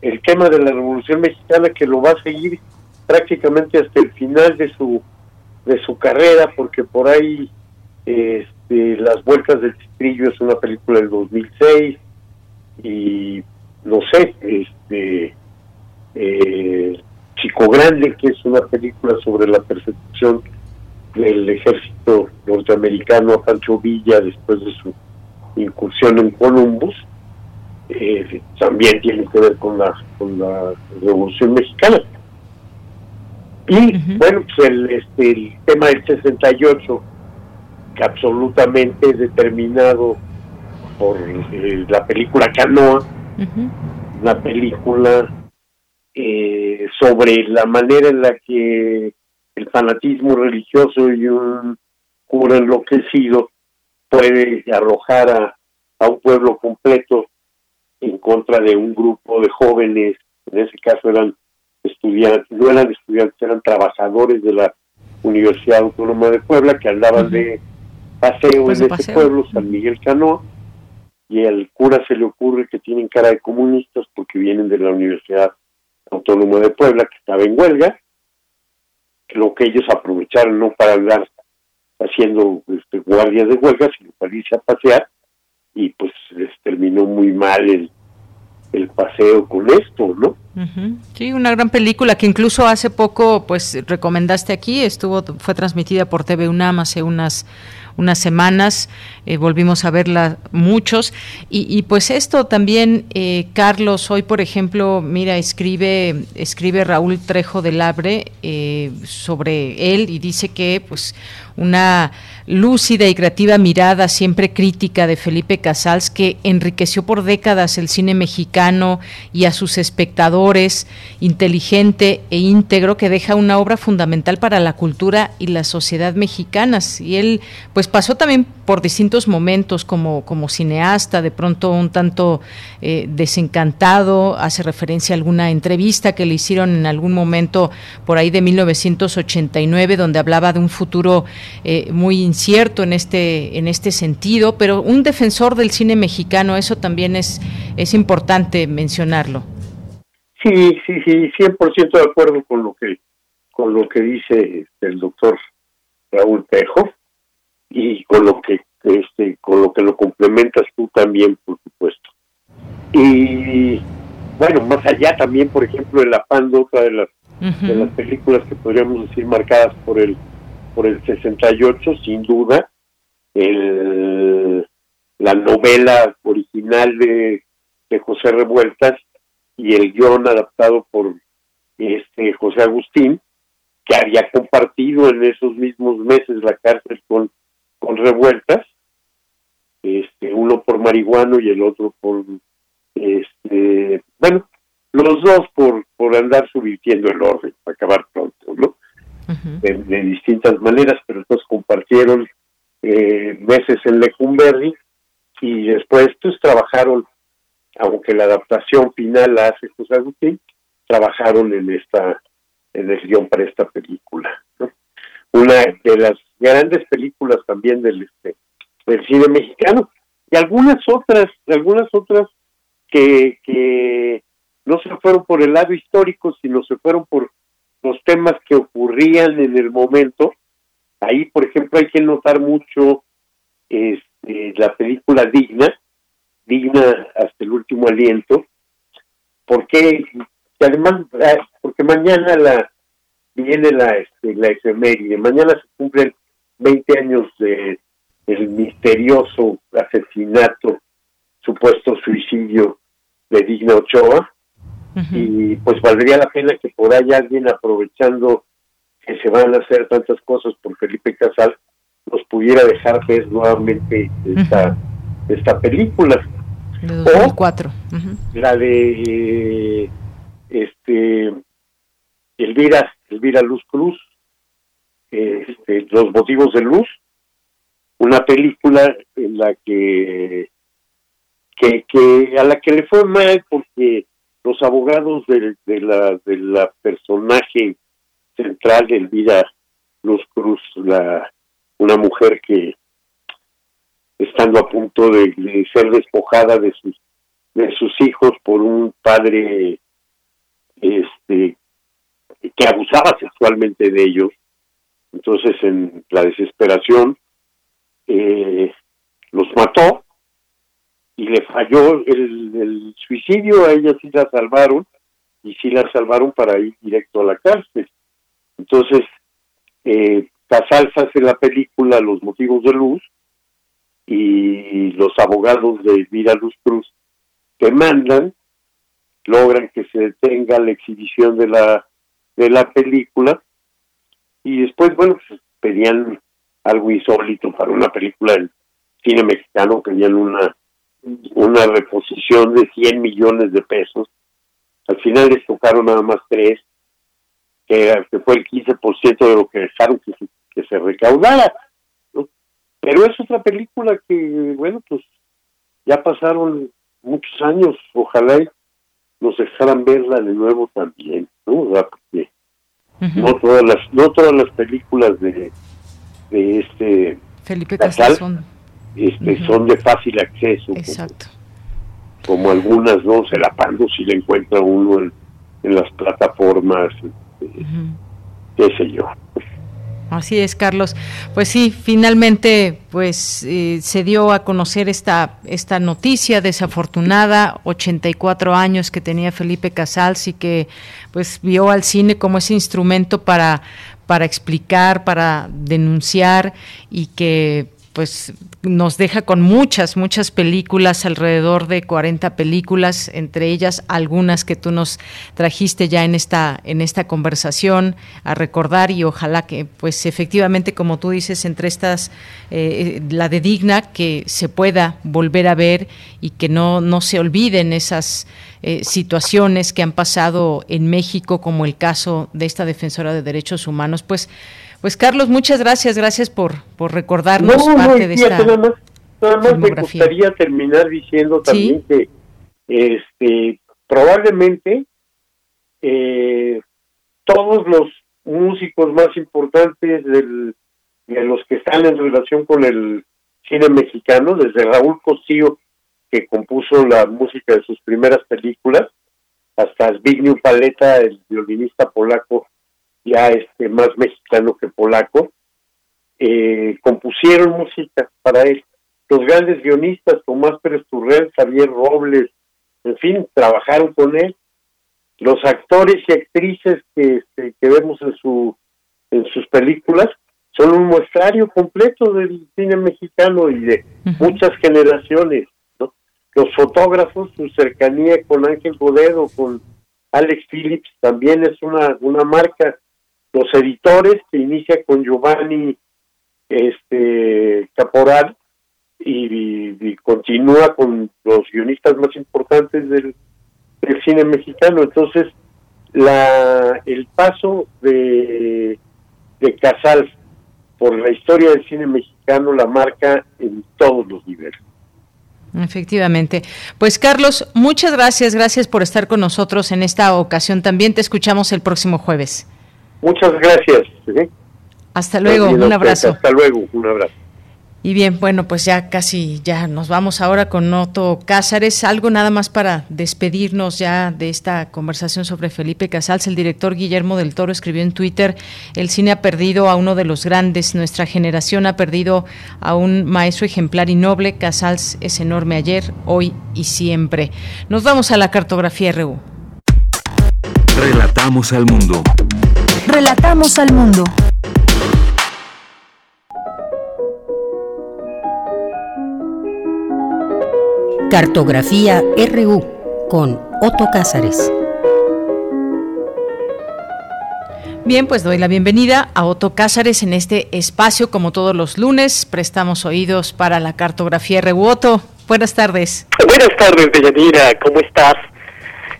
el tema de la Revolución Mexicana que lo va a seguir prácticamente hasta el final de su de su carrera porque por ahí este, las vueltas del citrillo es una película del 2006 y no sé, este eh, Chico Grande, que es una película sobre la persecución del ejército norteamericano a Pancho Villa después de su incursión en Columbus, eh, también tiene que ver con la, con la Revolución Mexicana. Y bueno, pues el, este, el tema del 68, que absolutamente es determinado por eh, la película Canoa, una película eh, sobre la manera en la que el fanatismo religioso y un cura enloquecido puede arrojar a, a un pueblo completo en contra de un grupo de jóvenes, en ese caso eran estudiantes, no eran estudiantes, eran trabajadores de la Universidad Autónoma de Puebla que andaban de paseo pues en ese pueblo, San Miguel Canoa, y al cura se le ocurre que tienen cara de comunistas porque vienen de la Universidad Autónoma de Puebla, que estaba en huelga, lo que ellos aprovecharon no para andar haciendo este, guardias de huelga, sino para irse a pasear, y pues les terminó muy mal el, el paseo con esto, ¿no? Sí, una gran película que incluso hace poco, pues recomendaste aquí, estuvo, fue transmitida por TV UNAM hace unas unas semanas, eh, volvimos a verla muchos. Y, pues esto también, eh, Carlos, hoy por ejemplo, mira, escribe, escribe Raúl Trejo del Abre eh, sobre él y dice que pues una lúcida y creativa mirada siempre crítica de Felipe Casals que enriqueció por décadas el cine mexicano y a sus espectadores, inteligente e íntegro que deja una obra fundamental para la cultura y la sociedad mexicanas. Y él pues pasó también por distintos momentos como, como cineasta, de pronto un tanto eh, desencantado, hace referencia a alguna entrevista que le hicieron en algún momento por ahí de 1989 donde hablaba de un futuro eh, muy incierto en este, en este sentido, pero un defensor del cine mexicano, eso también es, es importante mencionarlo. Sí, sí, sí, 100% de acuerdo con lo que con lo que dice el doctor Raúl Pejo y con lo que este con lo que lo complementas tú también, por supuesto. Y bueno, más allá también, por ejemplo, el Apando, otra de las de las películas que podríamos decir marcadas por el por el 68, sin duda. El, la novela original de, de José Revueltas y el guion adaptado por este José Agustín, que había compartido en esos mismos meses la cárcel con, con revueltas, este, uno por marihuano y el otro por este bueno, los dos por, por andar subvirtiendo el orden, para acabar pronto, ¿no? de, distintas maneras, pero entonces compartieron eh, meses en Lecumberri y después pues trabajaron, aunque la adaptación final la hace José Agustín, trabajaron en esta, en el guion para esta película. Una de las grandes películas también del, este, del cine mexicano y algunas otras, algunas otras que, que no se fueron por el lado histórico, sino se fueron por los temas que ocurrían en el momento. Ahí, por ejemplo, hay que notar mucho este, la película Digna, Digna hasta el último aliento, porque además, ah, porque mañana la viene la, este, la efeméride, mañana se cumplen 20 años de el misterioso asesinato, supuesto suicidio de Digna Ochoa, y pues valdría la pena que por ahí alguien aprovechando que se van a hacer tantas cosas por Felipe Casal nos pudiera dejar ver nuevamente esta, esta película. De 2004. La de este Elvira, Elvira Luz Cruz, este, Los motivos de luz, una película en la que, que, que a la que le fue mal porque los abogados de, la, de la personaje central de Elvira Luz Cruz, la, una mujer que estando a punto de, ser despojada de sus de sus hijos por un padre este que abusaba sexualmente de ellos entonces en la desesperación eh, los mató y le falló el, suicidio, a ella sí la salvaron y sí la salvaron para ir directo a la cárcel. Entonces, eh, Casals hace la película Los motivos de luz y los abogados de Elvira Luz Cruz que mandan logran que se detenga la exhibición de la de la película y después bueno pues, pedían algo insólito para una película del cine mexicano pedían una una reposición de 100 millones de pesos. Al final les tocaron nada más tres, que, fue el 15% de lo que dejaron que que se recaudara. Pero es otra película que, bueno, pues ya pasaron muchos años, ojalá nos dejaran verla de nuevo también, ¿no? No todas las no todas las películas de, de este Felipe Casal este, son de fácil acceso. Exacto. Como, algunas, ¿no? Se la pando si la encuentra uno en, las plataformas, este, qué sé yo. Así es, Carlos. Pues sí, finalmente, pues eh, se dio a conocer esta esta noticia desafortunada, 84 años que tenía Felipe Casals y que pues vio al cine como ese instrumento para para explicar, para denunciar y que pues nos deja con muchas, muchas películas, alrededor de 40 películas, entre ellas algunas que tú nos trajiste ya en esta, en esta conversación a recordar y ojalá que, pues efectivamente, como tú dices, entre estas, eh, la de Digna, que se pueda volver a ver y que no, no se olviden esas eh, situaciones que han pasado en México, como el caso de esta defensora de derechos humanos, pues pues Carlos, muchas gracias, gracias por, por recordarnos parte de esta nada más, nada más me gustaría terminar diciendo también que este probablemente eh, todos los músicos más importantes del, de los que están en relación con el cine mexicano, desde Raúl Costillo, que compuso la música de sus primeras películas, hasta Zbigniew Paleta, el violinista polaco ya este más mexicano que polaco, eh, compusieron música para él. Los grandes guionistas, Tomás Pérez Turrell, Javier Robles, en fin, trabajaron con él. Los actores y actrices que, este, que vemos en, su, en sus películas son un muestrario completo del cine mexicano y de muchas generaciones. ¿no? los fotógrafos, su cercanía con Ángel Bodedo, con Alex Phillips, también es una, una marca. Los editores, que inicia con Giovanni este Caporal y, continúa con los guionistas más importantes del, cine mexicano. Entonces, la el paso de, de Casals por la historia del cine mexicano la marca en todos los niveles. Efectivamente. Pues Carlos, muchas gracias, gracias por estar con nosotros en esta ocasión. También te escuchamos el próximo jueves. Muchas gracias. Hasta luego, un abrazo. Hasta luego, un abrazo. Y bien, bueno, pues ya casi ya nos vamos ahora con Otto Cázares. Algo nada más para despedirnos ya de esta conversación sobre Felipe Casals. El director Guillermo del Toro escribió en Twitter, el cine ha perdido a uno de los grandes, nuestra generación ha perdido a un maestro ejemplar y noble. Casals es enorme ayer, hoy y siempre. Nos vamos a la cartografía RU. Relatamos al mundo. Relatamos al mundo. Cartografía RU con Otto Cázares. Bien, pues doy la bienvenida a Otto Cázares en este espacio, como todos los lunes. Prestamos oídos para la cartografía RU. Otto, buenas tardes. Buenas tardes, Deyanira, ¿cómo estás?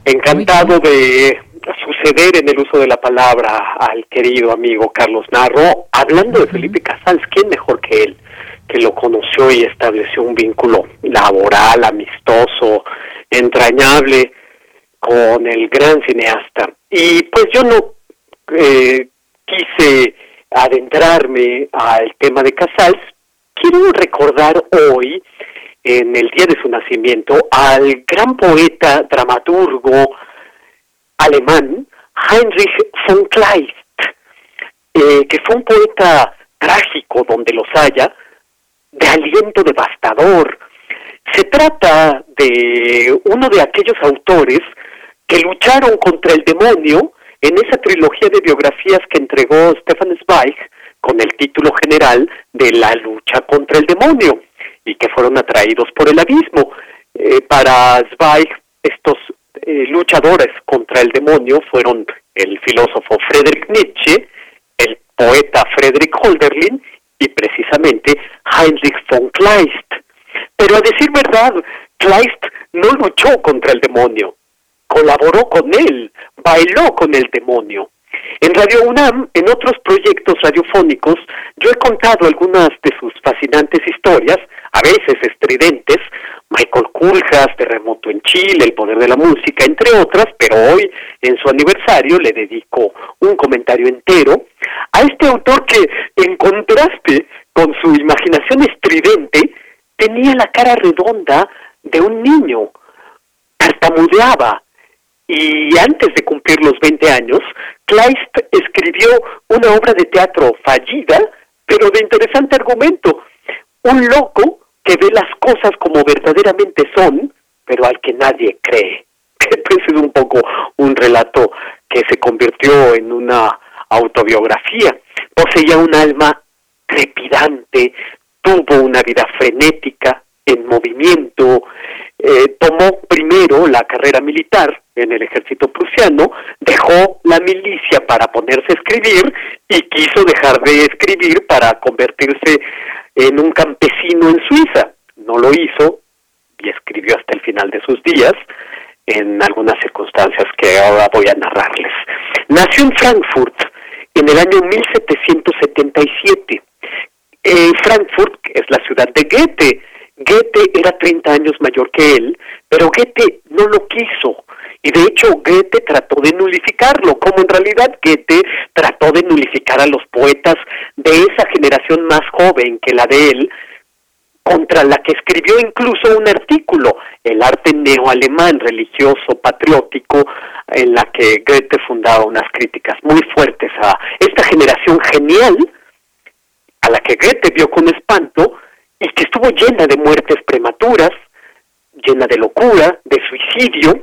Encantado de suceder en el uso de la palabra al querido amigo Carlos Narro. Hablando de Felipe Casals, ¿quién mejor que él? que lo conoció y estableció un vínculo laboral, amistoso, entrañable con el gran cineasta. Y pues yo no eh, quise adentrarme al tema de Casals. Quiero recordar hoy, en el día de su nacimiento, al gran poeta, dramaturgo alemán, Heinrich von Kleist, eh, que fue un poeta trágico donde los haya, de aliento devastador. Se trata de uno de aquellos autores que lucharon contra el demonio en esa trilogía de biografías que entregó Stefan Zweig con el título general de La lucha contra el demonio y que fueron atraídos por el abismo. Eh, para Zweig, estos eh, luchadores contra el demonio fueron el filósofo Friedrich Nietzsche, el poeta Friedrich Holderlin y precisamente Heinrich von Kleist. Pero a decir verdad, Kleist no luchó contra el demonio, colaboró con él, bailó con el demonio. En Radio UNAM, en otros proyectos radiofónicos, yo he contado algunas de sus fascinantes historias, a veces estridentes, Michael Kuljas, Terremoto en Chile, El Poder de la Música, entre otras, pero hoy, en su aniversario, le dedico un comentario entero a este autor que, en contraste con su imaginación estridente, tenía la cara redonda de un niño, tartamudeaba, y antes de cumplir los 20 años, Kleist escribió una obra de teatro fallida, pero de interesante argumento. Un loco que ve las cosas como verdaderamente son, pero al que nadie cree. <laughs> Pues es un poco un relato que se convirtió en una autobiografía. Poseía un alma trepidante, tuvo una vida frenética, en movimiento, eh, tomó primero la carrera militar en el ejército prusiano, dejó la milicia para ponerse a escribir y quiso dejar de escribir para convertirse en un campesino en Suiza. No lo hizo y escribió hasta el final de sus días en algunas circunstancias que ahora voy a narrarles. Nació en Frankfurt en el año 1777. En Frankfurt es la ciudad de Goethe. Goethe era 30 años mayor que él, pero Goethe no lo quiso. Y de hecho Goethe trató de nulificarlo, como en realidad Goethe trató de nulificar a los poetas de esa generación más joven que la de él, contra la que escribió incluso un artículo, El arte neoalemán religioso patriótico, en la que Goethe fundaba unas críticas muy fuertes a esta generación genial, a la que Goethe vio con espanto y que estuvo llena de muertes prematuras, llena de locura, de suicidio,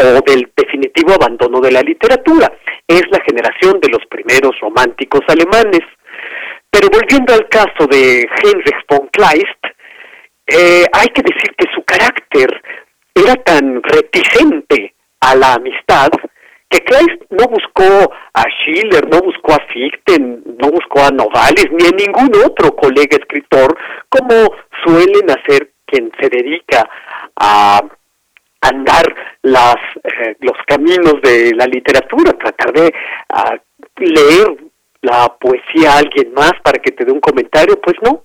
o del definitivo abandono de la literatura. Es la generación de los primeros románticos alemanes. Pero volviendo al caso de Heinrich von Kleist, eh, hay que decir que su carácter era tan reticente a la amistad que Kleist no buscó a Schiller, no buscó a Fichte, no buscó a Novales ni a ningún otro colega escritor, como suelen hacer quien se dedica a andar las, eh, los caminos de la literatura, tratar de leer la poesía a alguien más para que te dé un comentario, pues no,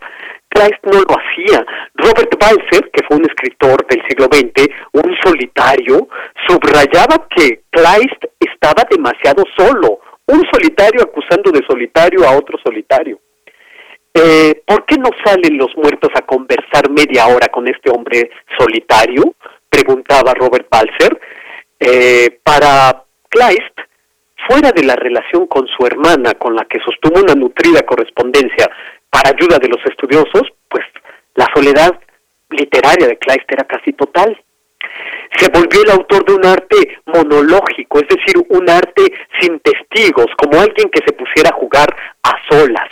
Kleist no lo hacía. Robert Balzer, que fue un escritor del siglo XX, un solitario, subrayaba que Kleist estaba demasiado solo, un solitario acusando de solitario a otro solitario. Eh, ¿Por qué no salen los muertos a conversar media hora con este hombre solitario? Preguntaba Robert Balzer. Eh, para Kleist, fuera de la relación con su hermana, con la que sostuvo una nutrida correspondencia para ayuda de los estudiosos, pues la soledad literaria de Kleist era casi total. Se volvió el autor de un arte monológico, es decir, un arte sin testigos, como alguien que se pusiera a jugar a solas.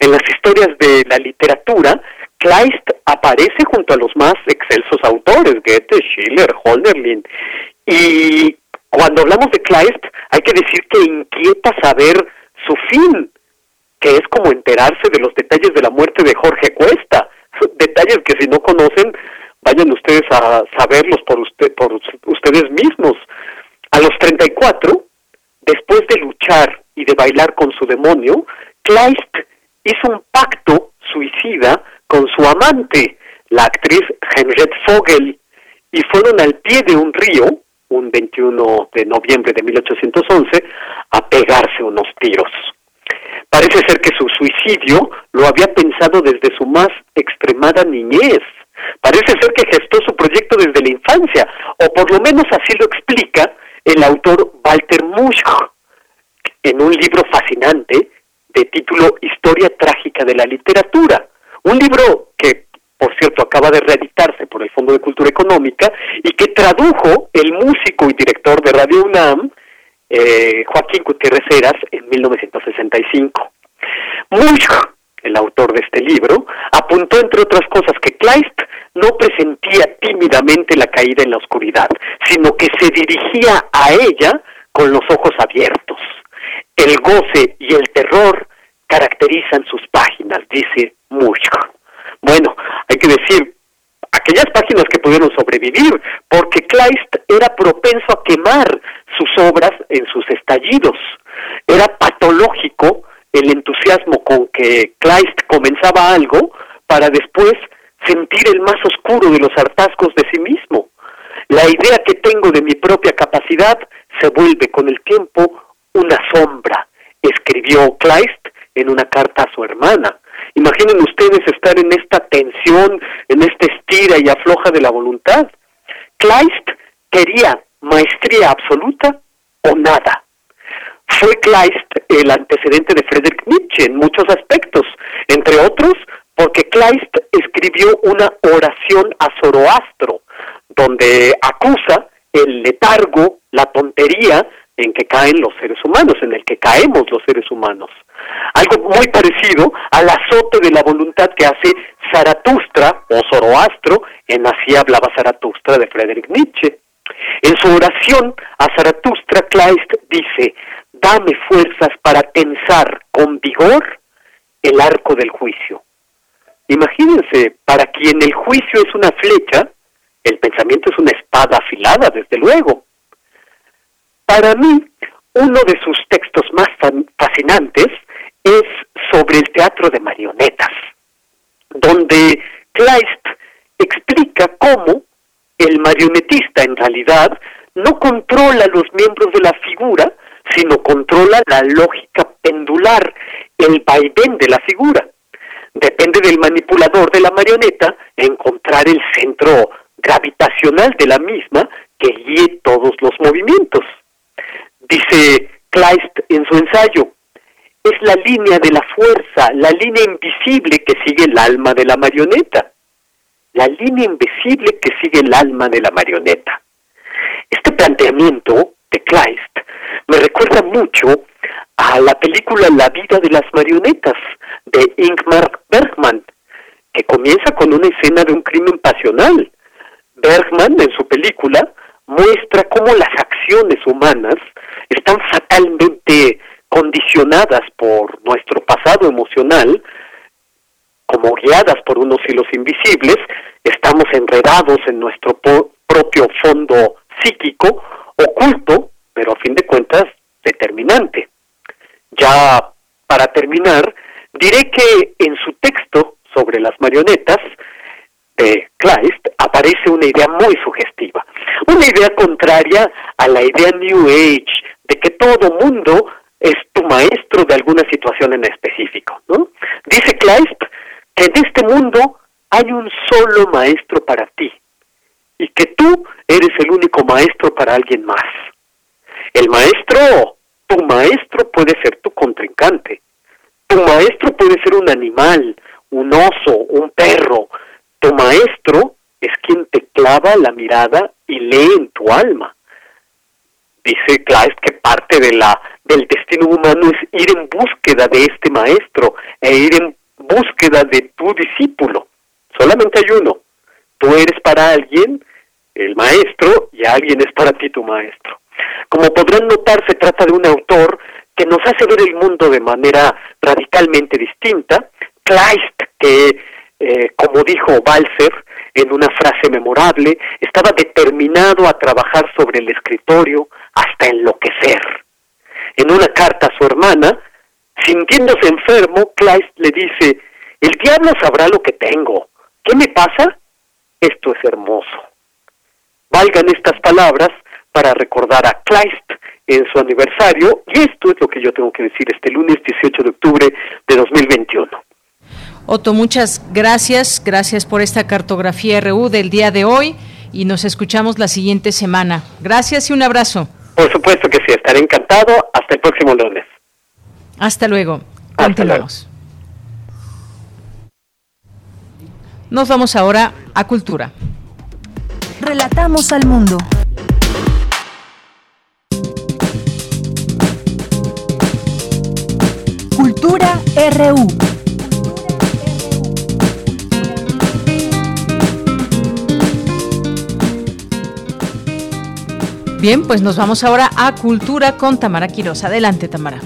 En las historias de la literatura, Kleist aparece junto a los más excelsos autores, Goethe, Schiller, Holderlin, y cuando hablamos de Kleist, hay que decir que inquieta saber su fin, que es como enterarse de los detalles de la muerte de Jorge Cuesta, <laughs> detalles que si no conocen, vayan ustedes a saberlos por, usted, por ustedes mismos. A los 34, después de luchar y de bailar con su demonio, Kleist hizo un pacto suicida con su amante, la actriz Henriette Vogel, y fueron al pie de un río, un 21 de noviembre de 1811, a pegarse unos tiros. Parece ser que su suicidio lo había pensado desde su más extremada niñez. Parece ser que gestó su proyecto desde la infancia, o por lo menos así lo explica el autor Walter Musch en un libro fascinante de título Historia trágica de la literatura. Un libro que, por cierto, acaba de reeditarse por el Fondo de Cultura Económica y que tradujo el músico y director de Radio UNAM, eh, Joaquín Gutiérrez Heras, en 1965. Musch, el autor de este libro, apuntó, entre otras cosas, que Kleist no presentía tímidamente la caída en la oscuridad, sino que se dirigía a ella con los ojos abiertos. El goce y el terror caracterizan sus páginas, dice Musch. Bueno, hay que decir, aquellas páginas que pudieron sobrevivir, porque Kleist era propenso a quemar sus obras en sus estallidos. Era patológico el entusiasmo con que Kleist comenzaba algo para después sentir el más oscuro de los hartazgos de sí mismo. La idea que tengo de mi propia capacidad se vuelve con el tiempo una sombra, escribió Kleist en una carta a su hermana. Imaginen ustedes estar en esta tensión, en esta estira y afloja de la voluntad. Kleist quería maestría absoluta o nada. Fue Kleist el antecedente de Friedrich Nietzsche en muchos aspectos, entre otros porque Kleist escribió una oración a Zoroastro, donde acusa el letargo, la tontería en que caen los seres humanos, en el que caemos los seres humanos. Algo muy parecido al azote de la voluntad que hace Zaratustra o Zoroastro en Así hablaba Zaratustra de Friedrich Nietzsche. En su oración a Zaratustra, Kleist dice, dame fuerzas para tensar con vigor el arco del juicio. Imagínense, para quien el juicio es una flecha, el pensamiento es una espada afilada, desde luego. Para mí, uno de sus textos más fascinantes es sobre el teatro de marionetas, donde Kleist explica cómo el marionetista en realidad no controla los miembros de la figura, sino controla la lógica pendular, el vaivén de la figura. Depende del manipulador de la marioneta encontrar el centro gravitacional de la misma que guíe todos los movimientos. Dice Kleist en su ensayo, es la línea de la fuerza, la línea invisible que sigue el alma de la marioneta. La línea invisible que sigue el alma de la marioneta. Este planteamiento de Kleist me recuerda mucho a la película La vida de las marionetas de Ingmar Bergman, que comienza con una escena de un crimen pasional. Bergman, en su película, muestra cómo las acciones humanas están fatalmente condicionadas por nuestro pasado emocional, como guiadas por unos hilos invisibles, estamos enredados en nuestro propio fondo psíquico, oculto, pero a fin de cuentas determinante. Ya para terminar, diré que en su texto sobre las marionetas de Kleist aparece una idea muy sugestiva, una idea contraria a la idea New Age de que todo mundo es tu maestro de alguna situación en específico. ¿no? Dice Kleist que en este mundo hay un solo maestro para ti y que tú eres el único maestro para alguien más. El maestro, tu maestro puede ser tu contrincante. Tu maestro puede ser un animal, un oso, un perro. Tu maestro es quien te clava la mirada y lee en tu alma. Dice Kleist que parte de la, del destino humano es ir en búsqueda de este maestro e ir en búsqueda de tu discípulo. Solamente hay uno. Tú eres para alguien el maestro y alguien es para ti tu maestro. Como podrán notar, se trata de un autor que nos hace ver el mundo de manera radicalmente distinta. Kleist, que, eh, como dijo Balser en una frase memorable, estaba determinado a trabajar sobre el escritorio hasta enloquecer. En una carta a su hermana, sintiéndose enfermo, Kleist le dice, el diablo sabrá lo que tengo. ¿Qué me pasa? Esto es hermoso. Valgan estas palabras para recordar a Kleist en su aniversario y esto es lo que yo tengo que decir este lunes 18 de octubre de 2021. Otto, muchas gracias, gracias por esta cartografía RU del día de hoy y nos escuchamos la siguiente semana. Gracias y un abrazo. Por supuesto que sí, estaré encantado. Hasta el próximo lunes. Hasta luego. Continuamos. Nos vamos ahora a Cultura. Relatamos al mundo. Cultura RU. Bien, pues nos vamos ahora a Cultura con Tamara Quiroz. Adelante, Tamara.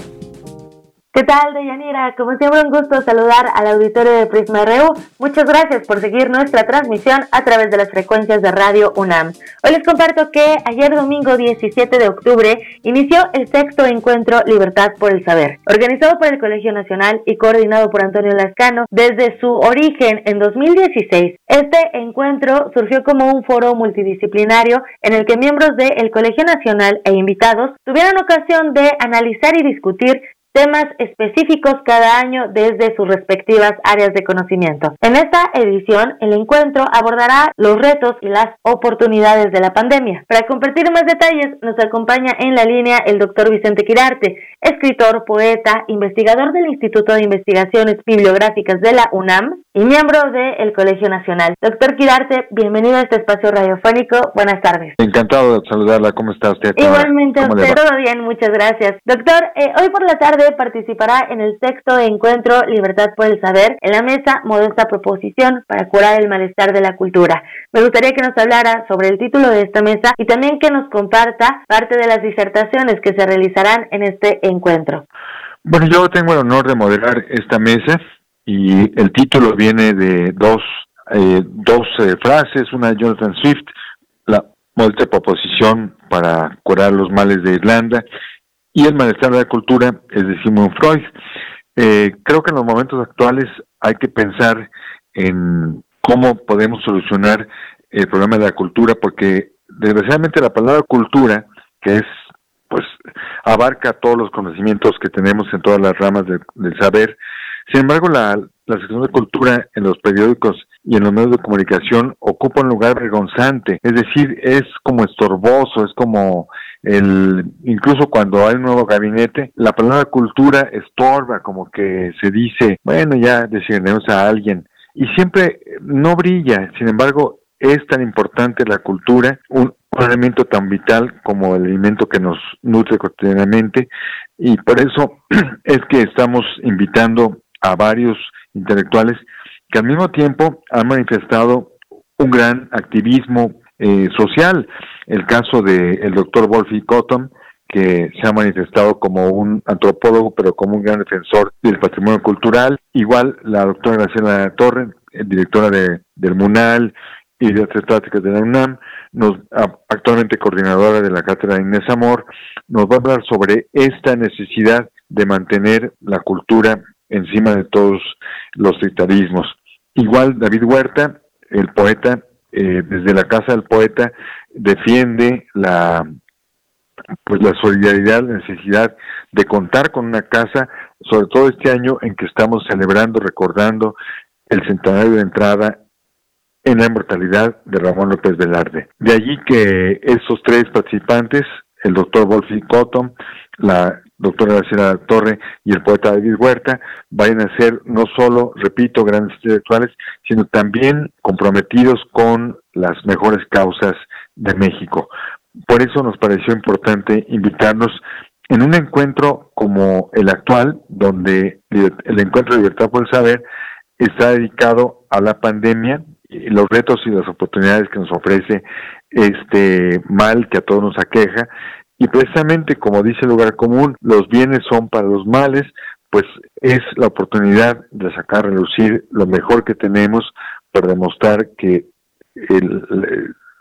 ¿Qué tal, Deyanira? Como siempre, un gusto saludar al auditorio de Prisma RU. Muchas gracias por seguir nuestra transmisión a través de las frecuencias de Radio UNAM. Hoy les comparto que ayer domingo 17 de octubre inició el sexto encuentro Libertad por el Saber, organizado por el Colegio Nacional y coordinado por Antonio Lascano desde su origen en 2016. Este encuentro surgió como un foro multidisciplinario en el que miembros del Colegio Nacional e invitados tuvieron ocasión de analizar y discutir temas específicos cada año desde sus respectivas áreas de conocimiento. En esta edición, el encuentro abordará los retos y las oportunidades de la pandemia. Para compartir más detalles, nos acompaña en la línea el doctor Vicente Quirarte, escritor, poeta, investigador del Instituto de Investigaciones Bibliográficas de la UNAM y miembro del Colegio Nacional. Doctor Quirarte, bienvenido a este espacio radiofónico. Buenas tardes. Encantado de saludarla. ¿Cómo está usted? Igualmente, usted todo bien, muchas gracias. Doctor, eh, hoy por la tarde participará en el sexto encuentro Libertad por el Saber en la mesa Modesta Proposición para curar el malestar de la cultura. Me gustaría que nos hablara sobre el título de esta mesa y también que nos comparta parte de las disertaciones que se realizarán en este encuentro. Bueno, yo tengo el honor de moderar esta mesa y el título viene de dos, eh, dos eh, frases, una de Jonathan Swift, la modesta proposición para curar los males de Irlanda y el malestar de la cultura es de Sigmund Freud. Eh, creo que en los momentos actuales hay que pensar en cómo podemos solucionar el problema de la cultura, porque desgraciadamente la palabra cultura, que es pues abarca todos los conocimientos que tenemos en todas las ramas del saber. Sin embargo, la, la sección de cultura en los periódicos y en los medios de comunicación ocupa un lugar vergonzante, es decir, es como estorboso, es como el incluso cuando hay un nuevo gabinete, la palabra cultura estorba, como que se dice, bueno, ya designemos a alguien. Y siempre no brilla, sin embargo, es tan importante la cultura, un, elemento tan vital como el alimento que nos nutre cotidianamente. Y por eso <clears throat> es que estamos invitando a varios intelectuales que al mismo tiempo han manifestado un gran activismo eh, social. El caso del el doctor Wolfie Cotton, que se ha manifestado como un antropólogo, pero como un gran defensor del patrimonio cultural. Igual la doctora Graciela Torre, eh, directora de, del MUNAL y de Artes Plásticas de la UNAM, nos, actualmente coordinadora de la cátedra Inés Amor, nos va a hablar sobre esta necesidad de mantener la cultura encima de todos los sectarismos. Igual David Huerta, el poeta, eh, desde la Casa del Poeta, defiende la pues la solidaridad, la necesidad de contar con una casa, sobre todo este año en que estamos celebrando, recordando el centenario de entrada en la inmortalidad de Ramón López Velarde. De allí que esos tres participantes, el doctor Wolfie Cotton, la doctora Graciela Torre y el poeta David Huerta, vayan a ser no solo, repito, grandes intelectuales, sino también comprometidos con las mejores causas de México. Por eso nos pareció importante invitarnos en un encuentro como el actual, donde el encuentro de libertad por el saber está dedicado a la pandemia, y los retos y las oportunidades que nos ofrece este mal que a todos nos aqueja, y precisamente como dice el lugar común, los bienes son para los males, pues es la oportunidad de sacar a relucir lo mejor que tenemos para demostrar que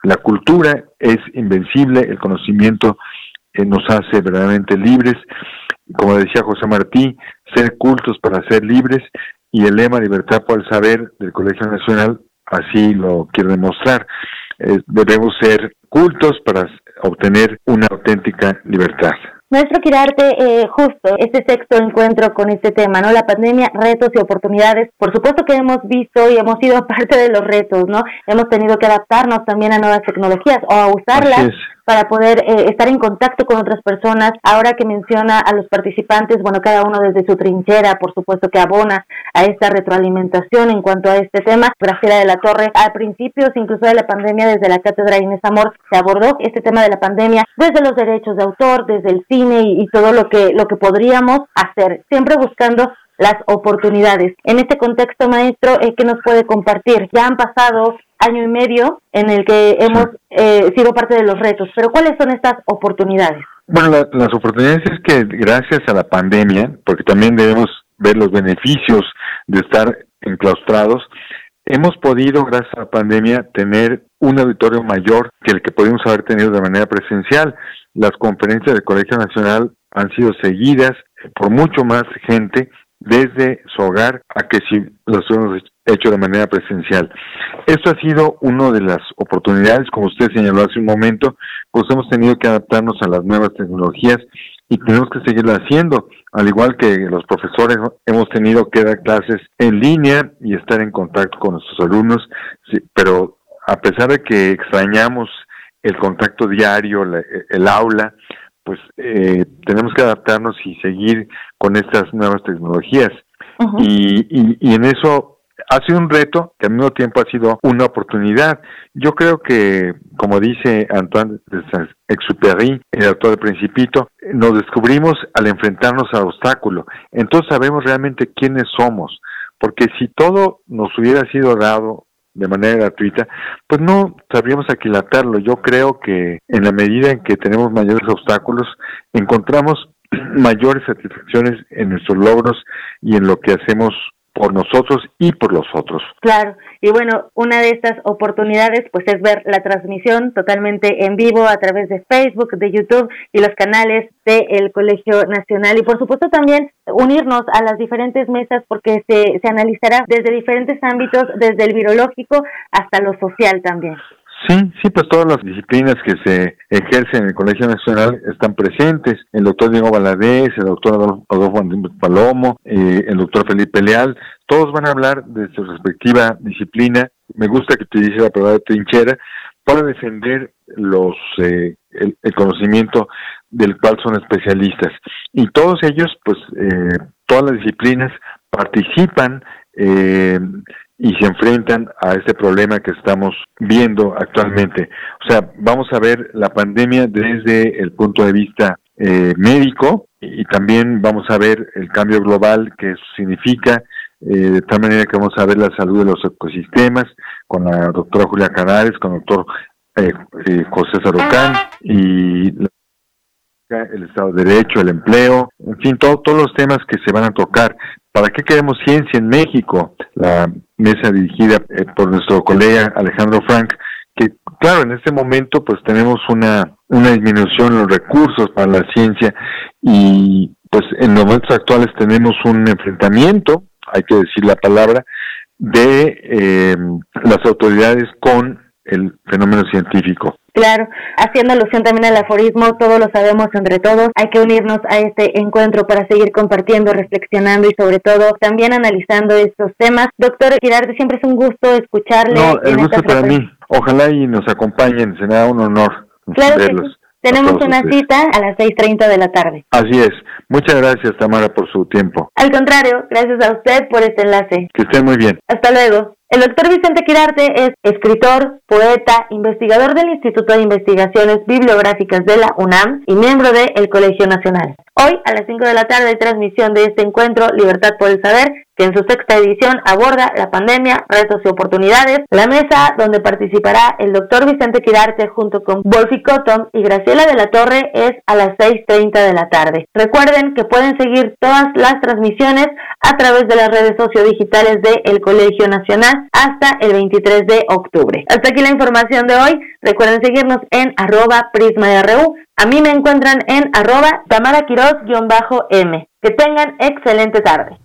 la cultura es invencible, el conocimiento eh, nos hace verdaderamente libres. Como decía José Martí, ser cultos para ser libres y el lema libertad por el saber del Colegio Nacional así lo quiere demostrar. Debemos ser cultos para obtener una auténtica libertad. Maestro Quirarte, eh, justo este sexto encuentro con este tema, ¿no? La pandemia, retos y oportunidades. Por supuesto que hemos visto y hemos sido <laughs> parte de los retos, ¿no? Hemos tenido que adaptarnos también a nuevas tecnologías o a usarlas para poder eh, estar en contacto con otras personas. Ahora que menciona a los participantes, bueno, cada uno desde su trinchera, por supuesto que abona a esta retroalimentación en cuanto a este tema. Graciela de la Torre, al principio, incluso de la pandemia, desde la Cátedra Inés Amor, se abordó este tema de la pandemia desde los derechos de autor, desde el cine y, todo lo que, lo que podríamos hacer, siempre buscando las oportunidades. En este contexto, maestro, eh, ¿qué nos puede compartir? Ya han pasado año y medio en el que hemos eh, sido parte de los retos. Pero ¿cuáles son estas oportunidades? Bueno, las oportunidades es que gracias a la pandemia, porque también debemos ver los beneficios de estar enclaustrados, hemos podido, gracias a la pandemia, tener un auditorio mayor que el que pudimos haber tenido de manera presencial. Las conferencias del Colegio Nacional han sido seguidas por mucho más gente desde su hogar a que si lo hemos hecho de manera presencial. Esto ha sido una de las oportunidades, como usted señaló hace un momento, pues hemos tenido que adaptarnos a las nuevas tecnologías y tenemos que seguirlo haciendo, al igual que los profesores hemos tenido que dar clases en línea y estar en contacto con nuestros alumnos, pero a pesar de que extrañamos el contacto diario, el aula, pues eh, tenemos que adaptarnos y seguir con estas nuevas tecnologías. y, y, en eso ha sido un reto que al mismo tiempo ha sido una oportunidad. Yo creo que, como dice Antoine de Saint-Exupéry, el autor del Principito, nos descubrimos al enfrentarnos al obstáculo. Entonces sabemos realmente quiénes somos, porque si todo nos hubiera sido dado de manera gratuita, pues no sabríamos aquilatarlo. Yo creo que en la medida en que tenemos mayores obstáculos, encontramos <clears throat> mayores satisfacciones en nuestros logros y en lo que hacemos por nosotros y por los otros. Claro, y bueno, una de estas oportunidades pues es ver la transmisión totalmente en vivo a través de Facebook, de YouTube y los canales del Colegio Nacional y por supuesto también unirnos a las diferentes mesas porque se, se analizará desde diferentes ámbitos, desde el virológico hasta lo social también. Sí, sí, pues todas las disciplinas que se ejercen en el Colegio Nacional están presentes. El doctor Diego Valadez, el doctor Adolfo Palomo, eh, el doctor Felipe Leal, todos van a hablar de su respectiva disciplina. Me gusta que utilice la palabra trinchera para defender los eh, el, conocimiento del cual son especialistas. Y todos ellos, pues, eh, todas las disciplinas participan eh, y se enfrentan a este problema que estamos viendo actualmente. O sea, vamos a ver la pandemia desde el punto de vista eh, médico y también vamos a ver el cambio global que significa eh, de tal manera que vamos a ver la salud de los ecosistemas con la doctora Julia Canales, con el doctor eh, eh, José Sarocán y el Estado de Derecho, el empleo, en fin, todos los temas que se van a tocar. ¿Para qué queremos ciencia en México? La mesa dirigida eh, por nuestro colega Alejandro Frank, que claro, en este momento pues tenemos una, una disminución en los recursos para la ciencia y pues en los momentos actuales tenemos un enfrentamiento, hay que decir la palabra, de eh, las autoridades con el fenómeno científico. Claro, haciendo alusión también al aforismo, todos lo sabemos entre todos, hay que unirnos a este encuentro para seguir compartiendo, reflexionando y sobre todo también analizando estos temas. Doctor Girardi, siempre es un gusto escucharle. No, el gusto para mí. Ojalá y nos acompañen, será un honor claro verlos. Tenemos una cita a las 6.30 de la tarde. Así es. Muchas gracias, Tamara, por su tiempo. Al contrario, gracias a usted por este enlace. Que esté muy bien. Hasta luego. El doctor Vicente Quirarte es escritor, poeta, investigador del Instituto de Investigaciones Bibliográficas de la UNAM y miembro del el Colegio Nacional. Hoy, a las 5 de la tarde, hay transmisión de este encuentro Libertad por el Saber, en su sexta edición aborda la pandemia, retos y oportunidades. La mesa donde participará el doctor Vicente Quirarte junto con Wolfi Cotton y Graciela de la Torre es a las 6.30 de la tarde. Recuerden que pueden seguir todas las transmisiones a través de las redes sociodigitales del el Colegio Nacional hasta el 23 de octubre. Hasta aquí la información de hoy. Recuerden seguirnos en arroba prisma.ru. A mí me encuentran en arroba tamaraquiros-m. Que tengan excelente tarde.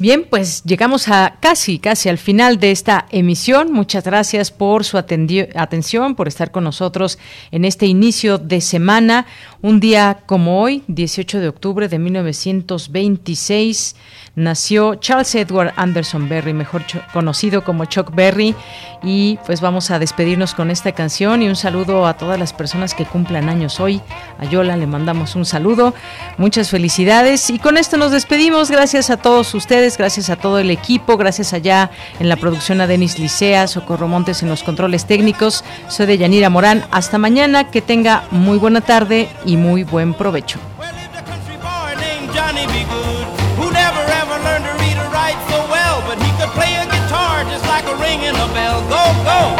Bien, pues llegamos a casi, casi al final de esta emisión. Muchas gracias por su atención, por estar con nosotros en este inicio de semana. Un día como hoy, 18 de octubre de 1926 nació Charles Edward Anderson Berry, mejor conocido como Chuck Berry. Y pues vamos a despedirnos con esta canción y un saludo a todas las personas que cumplan años hoy. A Yola le mandamos un saludo, muchas felicidades y con esto nos despedimos. Gracias a todos ustedes, gracias a todo el equipo, gracias allá en la producción a Denis Licea, Socorro Montes en los controles técnicos. Soy de Yanira Morán. Hasta mañana, que tenga muy buena tarde y muy buen provecho. Oh!